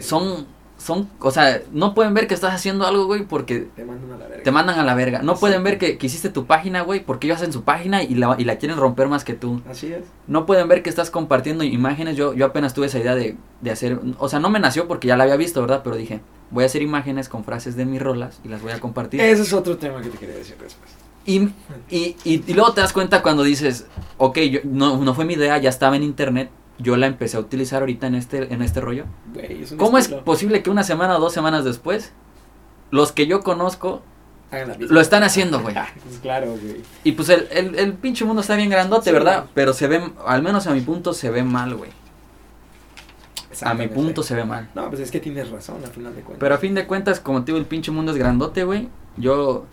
son, son, o sea, no pueden ver que estás haciendo algo, güey, porque te mandan a la verga. te mandan a la verga. No pueden ver que, que hiciste tu página, güey, porque ellos hacen su página y la, y la quieren romper más que tú. Así es. No pueden ver que estás compartiendo imágenes. Yo, yo apenas tuve esa idea de, de hacer, o sea, no me nació porque ya la había visto, ¿verdad? Pero dije, voy a hacer imágenes con frases de mis rolas y las voy a compartir. Ese es otro tema que te quería decir después. Y, y, y, y luego te das cuenta cuando dices, ok, yo, no, no fue mi idea, ya estaba en internet, yo la empecé a utilizar ahorita en este, en este rollo. Es ¿Cómo es posible que una semana o dos semanas después, los que yo conozco lo están haciendo, güey? Pues claro, güey. Y pues el, el, el pinche mundo está bien grandote, Sí. ¿verdad? Pero se ve, al menos a mi punto, se ve mal, güey. A mi punto se ve mal. No, pues es que tienes razón, al final de cuentas. Pero a fin de cuentas, como te digo, el pinche mundo es grandote, güey. Yo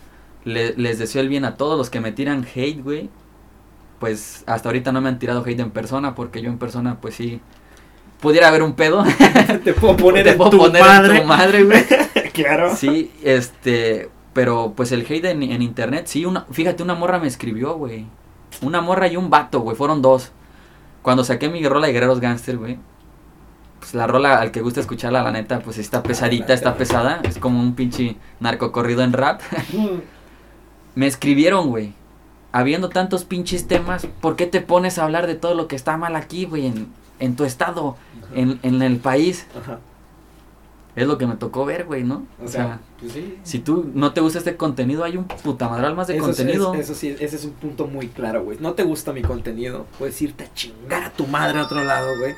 le- les deseo el bien a todos los que me tiran hate, güey. Pues hasta ahorita no me han tirado hate en persona, porque yo en persona, pues sí. Pudiera haber un pedo. te puedo poner Te en puedo tu poner en madre. tu madre, güey. claro. Sí, este. Pero pues el hate en, en internet, sí, una, fíjate, una morra me escribió, güey. Una morra y un vato, güey, fueron dos. Cuando saqué mi rola de Guerreros Gangster, güey. Pues la rola, al que gusta escucharla, la neta, pues está pesadita, está pesada. Es como un pinche narco corrido en rap. me escribieron, güey. Habiendo tantos pinches temas, ¿por qué te pones a hablar de todo lo que está mal aquí, güey? En, en tu estado, en, en el país. Ajá. Es lo que me tocó ver, güey, ¿no? O sea, pues sí. Si tú no te gusta este contenido, hay un putamadral más de Eso contenido. es- eso sí, ese es un punto muy claro, güey. No te gusta mi contenido, puedes irte a chingar a tu madre a otro lado, güey.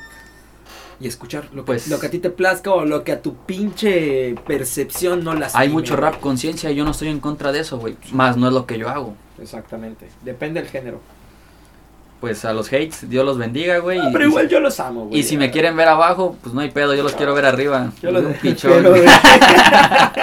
Y escuchar lo que, Pues- lo que a ti te plazca o lo que a tu pinche percepción no las Hay mucho rap conciencia y yo no estoy en contra de eso, güey. Más no es lo que yo hago. Exactamente. Depende del género. Pues a los hates, Dios los bendiga, güey. Ah, y- pero igual yo los amo, güey. Y si me quieren ver abajo, pues no hay pedo, yo los quiero ver arriba. Yo los pichón. pero.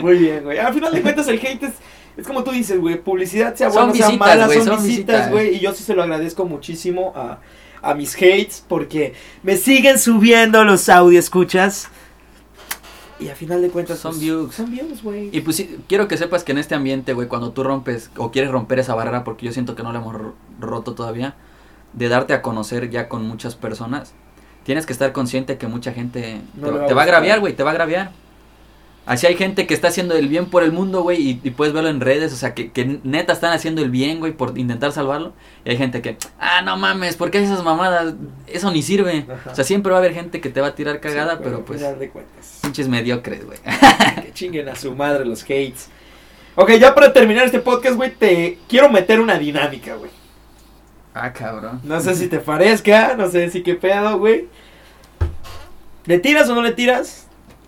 Muy bien, güey. Al final de cuentas, el hate es, es como tú dices, güey. Publicidad sea buena, sea mala, son, visitas. güey. Y yo sí se lo agradezco muchísimo a, a mis hates porque me siguen subiendo los audio escuchas. Y al final de cuentas, Son pues, views. Son views, güey. Y pues sí, quiero que sepas que en este ambiente, güey, cuando tú rompes o quieres romper esa barrera, porque yo siento que no la hemos ro- roto todavía, de darte a conocer ya con muchas personas, tienes que estar consciente que mucha gente No te, va a te va a gustar. agraviar, güey, te va a agraviar. Así hay gente que está haciendo el bien por el mundo, güey, y, y puedes verlo en redes, o sea, que, que neta están haciendo el bien, güey, por intentar salvarlo. Y hay gente que, ah, no mames, ¿por qué esas mamadas? Eso ni sirve. Ajá. O sea, siempre va a haber gente que te va a tirar cagada, Sí, pero pues, de cuentas. pinches mediocres, güey. que chinguen a su madre los hates. Ok, ya para terminar este podcast, güey, te quiero meter una dinámica, güey. ah, cabrón. No sé si te parezca, no sé si qué pedo, güey. ¿Le tiras o no le tiras?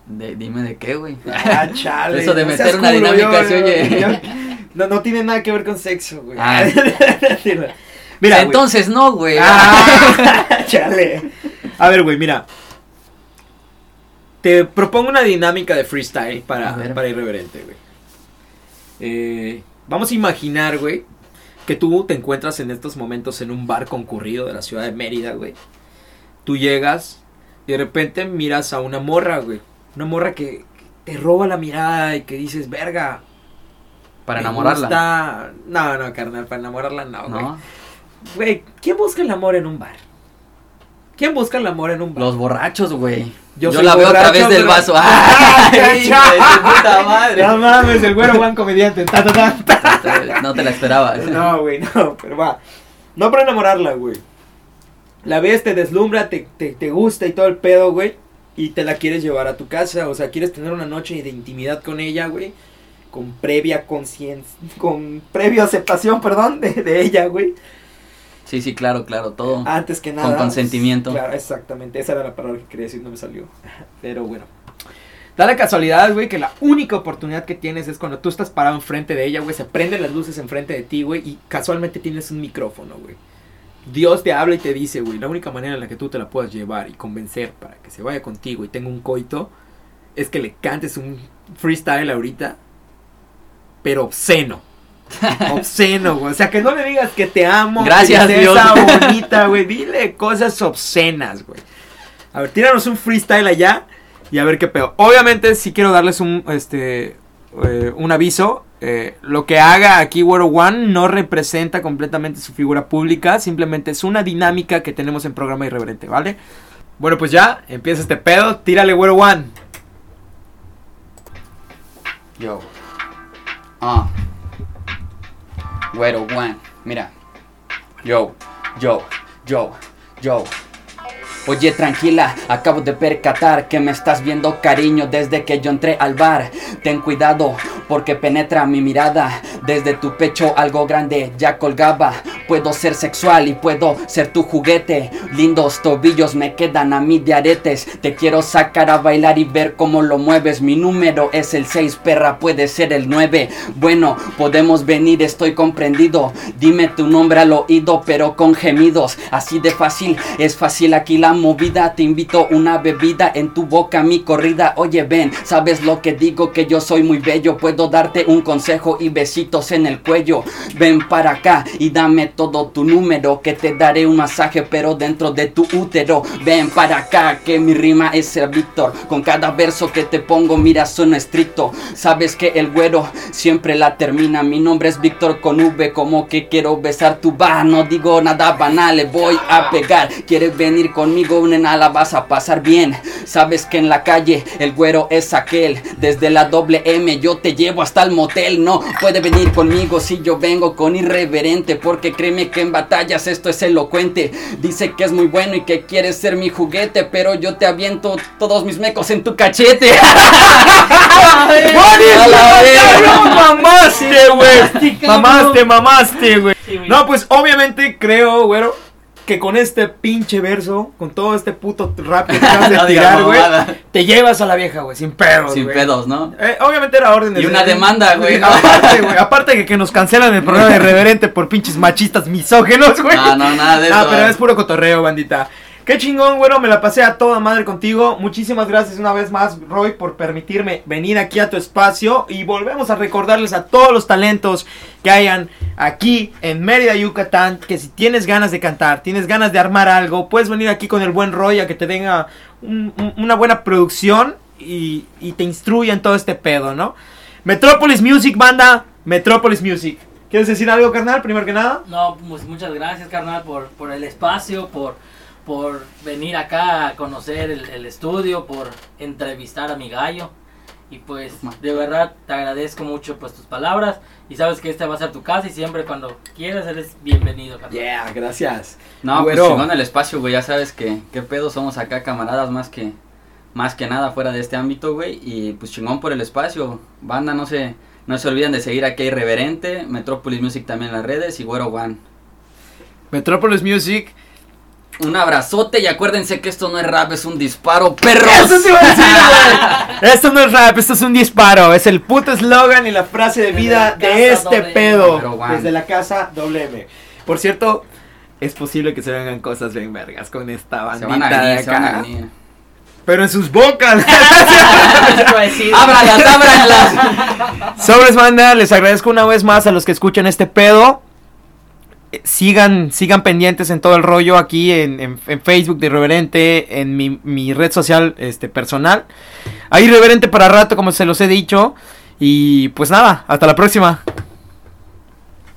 De- dime de qué, güey. Ah, chale. Eso de meter una culo, dinámica yo- oye. yo- No, no tiene nada que ver con sexo, güey. Ah. mira. Entonces no, güey. Ah, chale. A ver, güey, mira. Te propongo una dinámica de freestyle para, para irreverente, güey. Eh, vamos a imaginar, güey, que tú te encuentras en estos momentos en un bar concurrido de la ciudad de Mérida, güey. Tú llegas y de repente miras a una morra, güey. Una morra que que te roba la mirada y que dices, verga. Para enamorarla. gusta". No, no, carnal, para enamorarla no, güey. ¿No? Güey, ¿quién busca el amor en un bar? ¿Quién busca el amor en un bar? Los borrachos, güey. Yo la veo a través del vaso. ¡Ay, puta madre! No mames, el güero buen comediante. Ta, ta, ta. No te la esperabas. No, güey, no, pero va. No para enamorarla, güey. La ves, te deslumbra, te, te, te gusta y todo el pedo, güey. Y te la quieres llevar a tu casa. O sea, quieres tener una noche de intimidad con ella, güey. Con previa conciencia. Con previa aceptación, perdón, de, de ella, güey. Sí, sí, claro, claro, todo. Antes que nada. Con consentimiento. Claro, exactamente. Esa era la palabra que quería decir, no me salió. Pero bueno. Da la casualidad, güey, que la única oportunidad que tienes es cuando tú estás parado enfrente de ella, güey. Se prenden las luces enfrente de ti, güey. Y casualmente tienes un micrófono, güey. Dios te habla y te dice, güey, la única manera en la que tú te la puedas llevar y convencer para que se vaya contigo y tenga un coito es que le cantes un freestyle ahorita, pero obsceno. obsceno, güey. O sea, que no le digas que te amo. Gracias, princesa Dios. bonita, güey. Dile cosas obscenas, güey. A ver, tíranos un freestyle allá y a ver qué pedo. Obviamente, sí quiero darles un, este, eh, un aviso. Eh, lo que haga aquí Güero One no representa completamente su figura pública. Simplemente es una dinámica que tenemos en programa irreverente, ¿vale? Bueno, pues ya, empieza este pedo. Tírale, Güero One. Yo. Ah. Güero, one. Mira. Yo, yo, yo, yo. Oye, tranquila, acabo de percatar que me estás viendo cariño desde que yo entré al bar. Ten cuidado, porque penetra mi mirada. Desde tu pecho algo grande ya colgaba. Puedo ser sexual y puedo ser tu juguete. Lindos tobillos me quedan a mí de aretes. Te quiero sacar a bailar y ver cómo lo mueves. Mi número es el 6, perra, puede ser el 9. Bueno, podemos venir, estoy comprendido. Dime tu nombre al oído, pero con gemidos. Así de fácil, es fácil aquí la movida. Te invito una bebida en tu boca, mi corrida. Oye, ven, sabes lo que digo, que yo soy muy bello. Puedo darte un consejo y besitos en el cuello. Ven para acá y dame todo tu número, que te daré un masaje, pero dentro de tu útero. Ven para acá, que mi rima es el Víctor. Con cada verso que te pongo, mira, sueno estricto. Sabes que el güero siempre la termina. Mi nombre es Víctor con V, como que quiero besar tu va. No digo nada banal, le voy a pegar. ¿Quieres venir conmigo, nena? La vas a pasar bien. Sabes que en la calle el güero es aquel. Desde la doble M yo te llevo hasta el motel. No puede venir conmigo si yo vengo con irreverente. Porque créeme que en batallas esto es elocuente. Dice que es muy bueno y que quieres ser mi juguete. Pero yo te aviento todos mis mecos en tu cachete. Mamaste, güey. Mamaste, mamaste, güey. No, pues obviamente creo, güero, que con este pinche verso, con todo este puto rap que acabas de No digas tirar, güey, te llevas a la vieja, güey, sin pedos, Sin pedos, ¿no? Eh, obviamente era orden de Y una demanda, güey, ¿no? Aparte, güey, aparte de que nos cancelan el programa de Irreverente por pinches machistas misógenos, güey. No, no, nada de No, eso. pero es puro cotorreo, bandita. Qué chingón, güero, me la pasé a toda madre contigo. Muchísimas gracias una vez más, Roy, por permitirme venir aquí a tu espacio. Y volvemos a recordarles a todos los talentos que hayan aquí en Mérida, Yucatán, que si tienes ganas de cantar, tienes ganas de armar algo, puedes venir aquí con el buen Roy a que te tenga un- un- una buena producción y, y te instruya en todo este pedo, ¿no? Metropolis Music, banda, Metropolis Music. ¿Quieres decir algo, carnal, primero que nada? No, pues muchas gracias, carnal, por el espacio, por, por venir acá a conocer el, el estudio, por entrevistar a mi gallo. Y pues, de verdad, te agradezco mucho pues tus palabras. Y sabes que esta va a ser tu casa y siempre cuando quieras eres bienvenido, carnal. Yeah, gracias. No, pues Güero. chingón el espacio, güey. Ya sabes que qué pedo somos acá camaradas más que más que nada fuera de este ámbito, güey. Y pues chingón por el espacio. Banda, no se no se olviden de seguir aquí Irreverente, Metropolis Music también en las redes y Güero One. Metropolis Music. Un abrazote y acuérdense que esto no es rap, es un disparo, perros. Eso sí iba a decir, güey. Esto no es rap, esto es un disparo. Es el puto eslogan y la frase de Desde vida de este pedo. Desde la casa WM. Por cierto, es posible que se vengan cosas bien vergas con esta Se bandita van a de venir, se van a acá. venir. Pero en sus bocas. ¡Ábralas, ábralas! Sobres banda, les agradezco una vez más a los que escuchan este pedo. Eh, Sigan, sigan pendientes en todo el rollo aquí en, Facebook de Irreverente, en mi, red social este, personal. Ahí Irreverente para rato, como se los he dicho. Y pues nada, hasta la próxima.